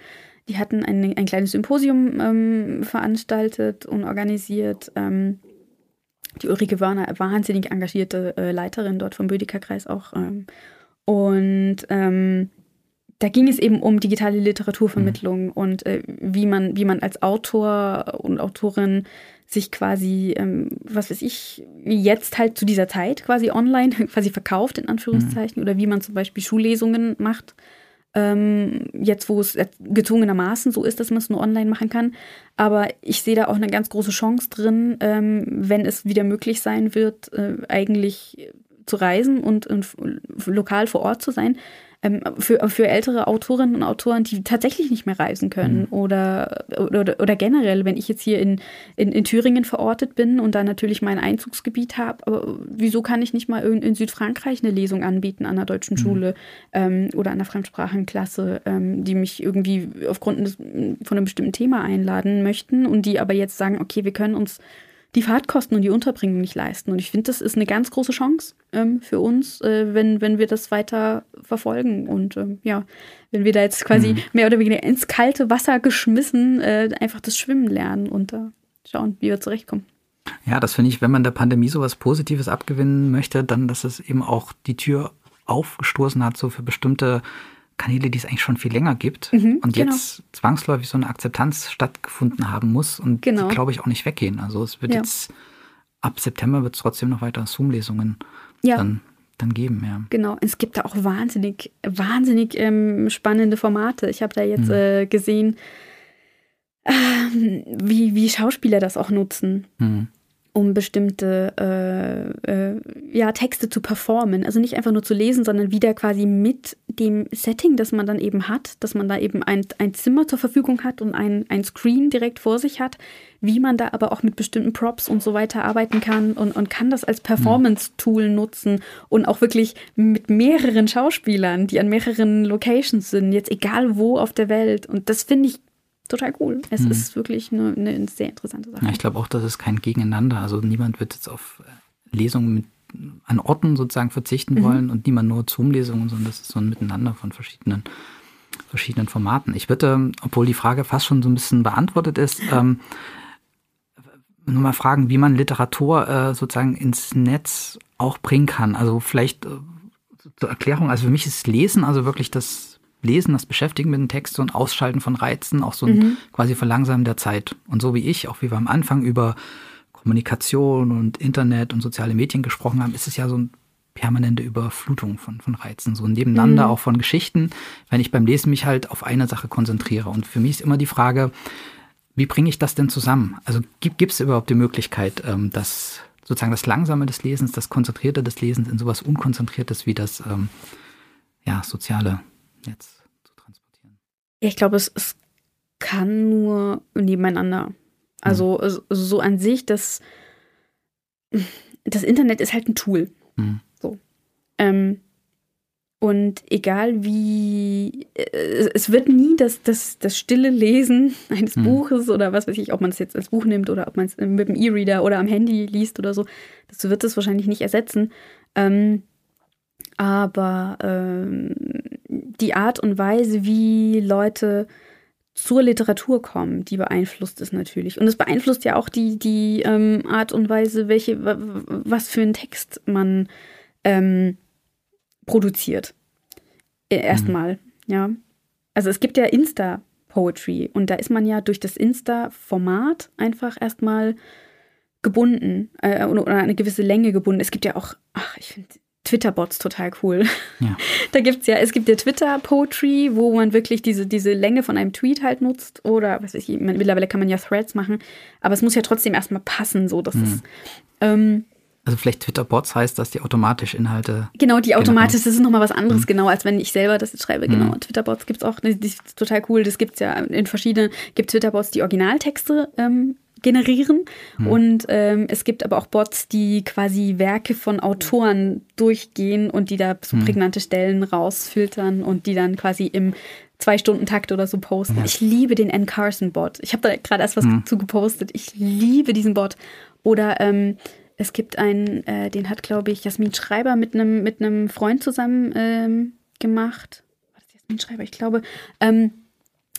Die hatten ein, ein kleines Symposium ähm, veranstaltet und organisiert. Ähm, die Ulrike Wörner, wahnsinnig engagierte äh, Leiterin dort vom Bödecker Kreis auch. Ähm, und ähm, da ging es eben um digitale Literaturvermittlung und äh, wie man, wie man als Autor und Autorin sich quasi, ähm, was weiß ich, jetzt halt zu dieser Zeit quasi online quasi verkauft, in Anführungszeichen, oder wie man zum Beispiel Schullesungen macht. Ähm, jetzt, wo es gezwungenermaßen so ist, dass man es nur online machen kann. Aber ich sehe da auch eine ganz große Chance drin, ähm, wenn es wieder möglich sein wird, äh, eigentlich zu reisen und, und lokal vor Ort zu sein. Ähm, für, für ältere Autorinnen und Autoren, die tatsächlich nicht mehr reisen können. Oder, oder, oder generell, wenn ich jetzt hier in, in, in Thüringen verortet bin und da natürlich mein Einzugsgebiet habe, aber wieso kann ich nicht mal in, in Südfrankreich eine Lesung anbieten an einer deutschen Schule ähm, oder an einer Fremdsprachenklasse, ähm, die mich irgendwie aufgrund des, von einem bestimmten Thema einladen möchten und die aber jetzt sagen, okay, wir können uns die Fahrtkosten und die Unterbringung nicht leisten. Und ich finde, das ist eine ganz große Chance ähm, für uns, äh, wenn, wenn wir das weiter verfolgen. Und ähm, ja, wenn wir da jetzt quasi mehr oder weniger ins kalte Wasser geschmissen, äh, einfach das Schwimmen lernen und äh, schauen, wie wir zurechtkommen. Ja, das finde ich, wenn man der Pandemie sowas Positives abgewinnen möchte, dann, dass es eben auch die Tür aufgestoßen hat, so für bestimmte Kanäle, die es eigentlich schon viel länger gibt Mhm, und genau. jetzt zwangsläufig so eine Akzeptanz stattgefunden haben muss und Genau. die, glaube ich, auch nicht weggehen. Also es wird Ja. jetzt, ab September wird es trotzdem noch weiter Zoom-Lesungen Ja. dann, dann geben, ja. Genau, es gibt da auch wahnsinnig, wahnsinnig ähm, spannende Formate. Ich habe da jetzt äh, gesehen, ähm, wie, wie Schauspieler das auch nutzen, Hm. Um bestimmte äh, äh, ja, Texte zu performen. Also nicht einfach nur zu lesen, sondern wieder quasi mit dem Setting, das man dann eben hat, dass man da eben ein, ein Zimmer zur Verfügung hat und ein, ein Screen direkt vor sich hat, wie man da aber auch mit bestimmten Props und so weiter arbeiten kann und, und kann das als Performance-Tool nutzen und auch wirklich mit mehreren Schauspielern, die an mehreren Locations sind, jetzt egal wo auf der Welt. Und das finde ich total cool. Es ist wirklich eine, eine sehr interessante Sache. Ja, ich glaube auch, das ist kein Gegeneinander. Also niemand wird jetzt auf äh, Lesungen mit, an Orten sozusagen verzichten Mhm. wollen und niemand nur Zoom-Lesungen, sondern das ist so ein Miteinander von verschiedenen, verschiedenen Formaten. Ich würde, ähm, obwohl die Frage fast schon so ein bisschen beantwortet ist, ähm, nur mal fragen, wie man Literatur äh, sozusagen ins Netz auch bringen kann. Also vielleicht äh, zur Erklärung, also für mich ist Lesen also wirklich das Lesen, das Beschäftigen mit dem Text, so ein Ausschalten von Reizen, auch so ein quasi Verlangsamen der Zeit. Und so wie ich, auch wie wir am Anfang über Kommunikation und Internet und soziale Medien gesprochen haben, ist es ja so ein permanente Überflutung von, von Reizen, so nebeneinander mhm. auch von Geschichten, wenn ich beim Lesen mich halt auf eine Sache konzentriere. Und für mich ist immer die Frage, wie bringe ich das denn zusammen? Also gibt es überhaupt die Möglichkeit, ähm, dass sozusagen das Langsame des Lesens, das Konzentrierte des Lesens in sowas Unkonzentriertes wie das ähm, ja, soziale Netz zu transportieren? Ja, ich glaube, es, es kann nur nebeneinander. Also mhm. so an sich, das, das Internet ist halt ein Tool. Mhm. So. Ähm, und egal wie, äh, es wird nie das, das, das stille Lesen eines mhm. Buches oder was weiß ich, ob man es jetzt als Buch nimmt oder ob man es mit dem E-Reader oder am Handy liest oder so, das wird es wahrscheinlich nicht ersetzen. Ähm, aber ähm, die Art und Weise, wie Leute zur Literatur kommen, die beeinflusst es natürlich. Und es beeinflusst ja auch die, die ähm, Art und Weise, welche, was für einen Text man ähm, produziert. Äh, erstmal, mhm. ja. Also es gibt ja Insta-Poetry und da ist man ja durch das Insta-Format einfach erstmal gebunden äh, oder eine gewisse Länge gebunden. Es gibt ja auch, ach, ich finde Twitter-Bots total cool. Ja. Da gibt es ja, es gibt ja Twitter-Poetry, wo man wirklich diese, diese Länge von einem Tweet halt nutzt. Oder was weiß ich, mittlerweile kann man ja Threads machen, aber es muss ja trotzdem erstmal passen, so dass mhm. es. Ähm, also vielleicht Twitter-Bots heißt, dass die automatisch Inhalte. Genau, die automatisch, das ist nochmal was anderes, mhm. genau, als wenn ich selber das jetzt schreibe. Genau. Mhm. Twitter-Bots gibt es auch, das ist total cool. Das gibt es ja in verschiedenen, gibt Twitter-Bots, die Originaltexte ähm, generieren. Mhm. Und ähm, es gibt aber auch Bots, die quasi Werke von Autoren durchgehen und die da so mhm. prägnante Stellen rausfiltern und die dann quasi im Zwei-Stunden-Takt oder so posten. Ja. Ich liebe den N. Carson-Bot. Ich habe da gerade erst was mhm. zu gepostet. Ich liebe diesen Bot. Oder ähm, es gibt einen, äh, den hat, glaube ich, Jasmin Schreiber mit einem mit Freund zusammen ähm, gemacht. War das Jasmin Schreiber? Ich glaube. Ähm,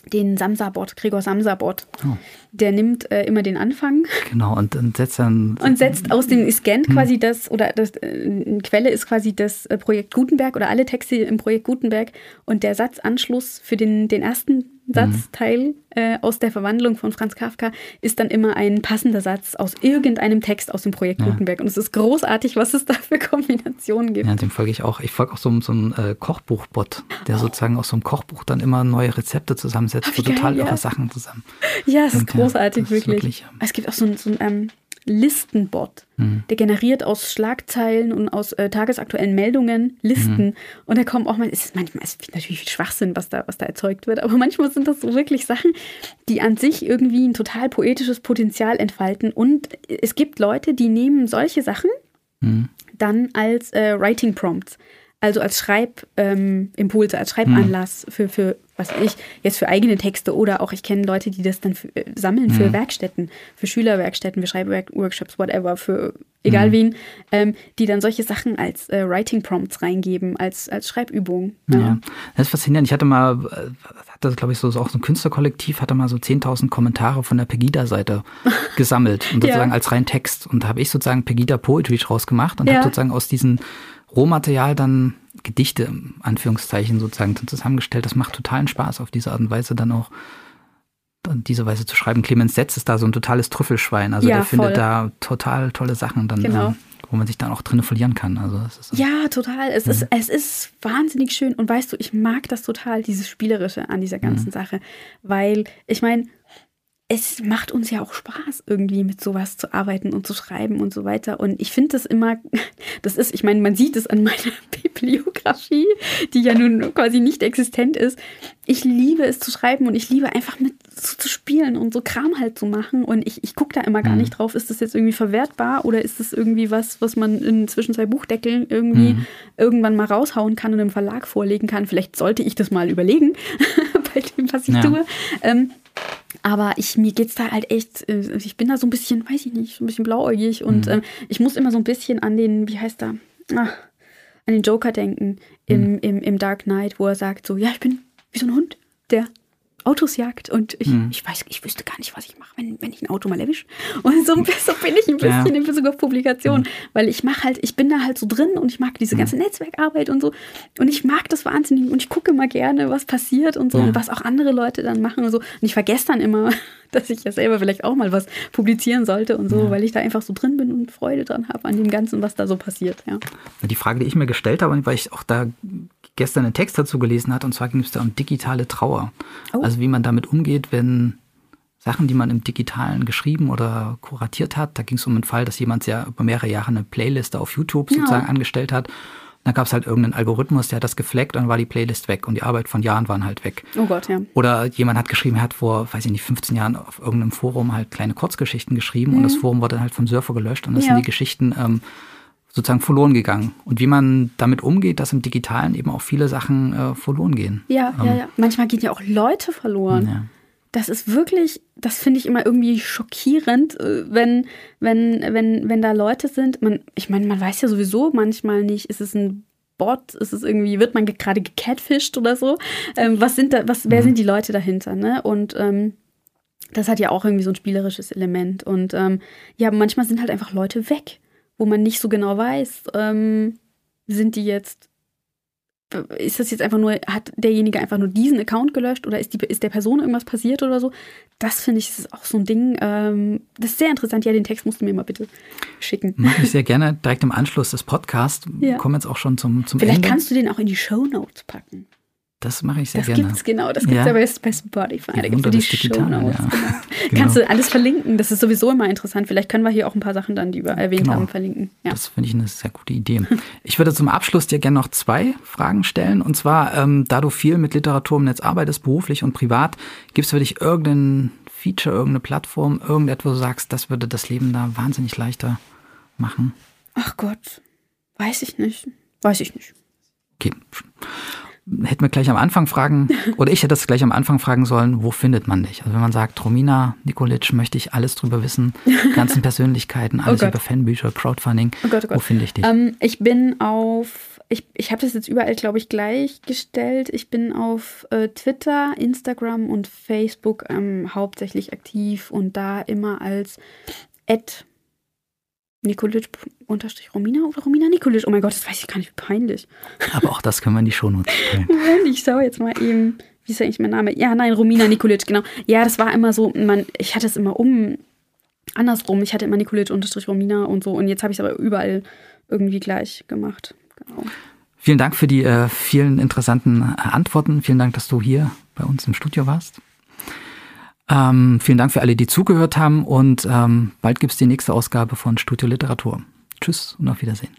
den Samsa-Bot, Gregor Samsa-Bot. Oh. Der nimmt äh, immer den Anfang. Genau, und, und setzt dann. Und setzt aus dem, scannt hm. quasi das, oder das, äh, Quelle ist quasi das äh, Projekt Gutenberg oder alle Texte im Projekt Gutenberg. Und der Satzanschluss für den, den ersten Satzteil mhm. äh, aus der Verwandlung von Franz Kafka ist dann immer ein passender Satz aus irgendeinem Text aus dem Projekt ja. Gutenberg. Und es ist großartig, was es da für Kombinationen gibt. Ja, dem folge ich auch. Ich folge auch so, so einem äh, Kochbuchbot, der oh. sozusagen aus so einem Kochbuch dann immer neue Rezepte zusammensetzt, wo total irre ja. Sachen zusammen. Ja, es ist großartig, ja, wirklich. wirklich. Es gibt auch so ein, so ein ähm, Listenbot. Mhm. Der generiert aus Schlagzeilen und aus äh, tagesaktuellen Meldungen Listen. Mhm. Und da kommen auch mal, es ist manchmal ist natürlich viel Schwachsinn, was da, was da erzeugt wird, aber manchmal sind das so wirklich Sachen, die an sich irgendwie ein total poetisches Potenzial entfalten. Und es gibt Leute, die nehmen solche Sachen mhm. dann als äh, Writing Prompts. Also als Schreibimpulse, ähm, als Schreibanlass für, für, was ich, jetzt für eigene Texte oder auch ich kenne Leute, die das dann für, äh, sammeln für mhm. Werkstätten, für Schülerwerkstätten, für Schreibworkshops, whatever, für egal mhm. wen, ähm, die dann solche Sachen als äh, Writing Prompts reingeben, als, als Schreibübung. Ja. ja. das ist faszinierend. Ich hatte mal, äh, hatte glaube ich so, auch so ein Künstlerkollektiv, hatte mal so 10.000 Kommentare von der Pegida-Seite gesammelt und sozusagen ja. als rein Text. Und da habe ich sozusagen Pegida Poetry draus gemacht und ja. habe sozusagen aus diesen Rohmaterial dann Gedichte, Anführungszeichen sozusagen, zusammengestellt. Das macht totalen Spaß, auf diese Art und Weise dann auch dann diese Weise zu schreiben. Clemens Setz ist da so ein totales Trüffelschwein. Also ja, der voll. findet da total tolle Sachen dann, genau. ähm, wo man sich dann auch drin verlieren kann. Also ja, total. Es, mhm. ist, es ist wahnsinnig schön. Und weißt du, ich mag das total, dieses Spielerische an dieser ganzen mhm. Sache. Weil, ich meine, es macht uns ja auch Spaß, irgendwie mit sowas zu arbeiten und zu schreiben und so weiter. Und ich finde das immer, das ist, ich meine, man sieht es an meiner Bibliografie, die ja nun quasi nicht existent ist. Ich liebe es zu schreiben und ich liebe einfach mit so zu spielen und so Kram halt zu machen. Und ich, ich gucke da immer gar mhm. nicht drauf, ist das jetzt irgendwie verwertbar oder ist das irgendwie was, was man in zwischen zwei Buchdeckeln irgendwie mhm. irgendwann mal raushauen kann und im Verlag vorlegen kann. Vielleicht sollte ich das mal überlegen bei dem, was ich ja. tue. Ähm, aber ich, mir es da halt echt, äh, ich bin da so ein bisschen, weiß ich nicht, so ein bisschen blauäugig und mhm. ähm, ich muss immer so ein bisschen an den, wie heißt er, Ach, an den Joker denken im, mhm. im, im Dark Knight, wo er sagt so, ja, ich bin wie so ein Hund, der Autos jagt und ich, mhm. ich weiß, ich wüsste gar nicht, was ich mache, wenn, wenn ich ein Auto mal erwische. Und so, so bin ich ein bisschen ja. in Bezug auf Publikation, mhm. weil ich mache halt, ich bin da halt so drin und ich mag diese mhm. ganze Netzwerkarbeit und so und ich mag das wahnsinnig und ich gucke immer gerne, was passiert und so ja. und was auch andere Leute dann machen und so und ich vergesse dann immer, dass ich ja selber vielleicht auch mal was publizieren sollte und so, ja. weil ich da einfach so drin bin und Freude dran habe an dem Ganzen, was da so passiert. Ja. Die Frage, die ich mir gestellt habe, weil ich auch da gestern einen Text dazu gelesen hat, und zwar ging es da um digitale Trauer. Oh. Also wie man damit umgeht, wenn Sachen, die man im Digitalen geschrieben oder kuratiert hat, da ging es um einen Fall, dass jemand ja über mehrere Jahre eine Playlist auf YouTube sozusagen ja. angestellt hat. Da gab es halt irgendeinen Algorithmus, der hat das gefleckt und dann war die Playlist weg und die Arbeit von Jahren waren halt weg. Oh Gott, ja. Oder jemand hat geschrieben, er hat vor, weiß ich nicht, 15 Jahren auf irgendeinem Forum halt kleine Kurzgeschichten geschrieben mhm. und das Forum wurde halt vom Surfer gelöscht und das ja. sind die Geschichten ähm, sozusagen verloren gegangen. Und wie man damit umgeht, dass im Digitalen eben auch viele Sachen äh, verloren gehen. Ja, ähm, ja, ja. Manchmal gehen ja auch Leute verloren. Ja. Das ist wirklich, das finde ich immer irgendwie schockierend, äh, wenn, wenn, wenn, wenn da Leute sind. Man, ich meine, man weiß ja sowieso manchmal nicht, ist es ein Bot, ist es irgendwie, wird man gerade gecatfished oder so? Ähm, was sind da, was, wer mhm. sind die Leute dahinter, ne? Und ähm, das hat ja auch irgendwie so ein spielerisches Element. Und ähm, ja, manchmal sind halt einfach Leute weg wo man nicht so genau weiß, ähm, sind die jetzt, ist das jetzt einfach nur, hat derjenige einfach nur diesen Account gelöscht oder ist, die, ist der Person irgendwas passiert oder so? Das finde ich ist auch so ein Ding, ähm, das ist sehr interessant. Ja, den Text musst du mir mal bitte schicken. Mache ich sehr gerne direkt im Anschluss des Podcasts. Ja. Kommen jetzt auch schon zum, zum Vielleicht Ende. kannst du den auch in die Show Notes packen. Das mache ich sehr das gerne. Das gibt's genau, das gibt es ja. bei, bei Spotify. Da gibt es die Digital, ja. genau. Kannst du alles verlinken, das ist sowieso immer interessant. Vielleicht können wir hier auch ein paar Sachen dann, die wir erwähnt genau. haben, verlinken. Ja. Das finde ich eine sehr gute Idee. ich würde zum Abschluss dir gerne noch zwei Fragen stellen. Und zwar, ähm, da du viel mit Literatur im Netz arbeitest, beruflich und privat, gibt es für dich irgendein Feature, irgendeine Plattform, irgendetwas, wo du sagst, das würde das Leben da wahnsinnig leichter machen? Ach Gott, weiß ich nicht. Weiß ich nicht. Okay hätten wir gleich am Anfang fragen, oder ich hätte das gleich am Anfang fragen sollen, wo findet man dich? Also wenn man sagt, Romina Nikolic, möchte ich alles drüber wissen, ganzen Persönlichkeiten, oh alles oh über Fanbücher, Crowdfunding, oh Gott, oh Gott. wo finde ich dich? Ähm, ich bin auf, ich, ich habe das jetzt überall, glaube ich, gleichgestellt. Ich bin auf äh, Twitter, Instagram und Facebook ähm, hauptsächlich aktiv und da immer als Ad Nikolic unterstrich Romina oder Romina Nikolic. Oh mein Gott, das weiß ich gar nicht, wie peinlich. Aber auch das können wir in die Shownotes stellen. Moment, ich schaue jetzt mal eben. Wie ist eigentlich mein Name? Ja, nein, Romina Nikolic, genau. Ja, das war immer so, man, ich hatte es immer um, andersrum. Ich hatte immer Nikolic unterstrich Romina und so. Und jetzt habe ich es aber überall irgendwie gleich gemacht. Genau. Vielen Dank für die äh, vielen interessanten Antworten. Vielen Dank, dass du hier bei uns im Studio warst. Ähm, vielen Dank für alle, die zugehört haben und ähm, bald gibt es die nächste Ausgabe von Studio Literatur. Tschüss und auf Wiedersehen.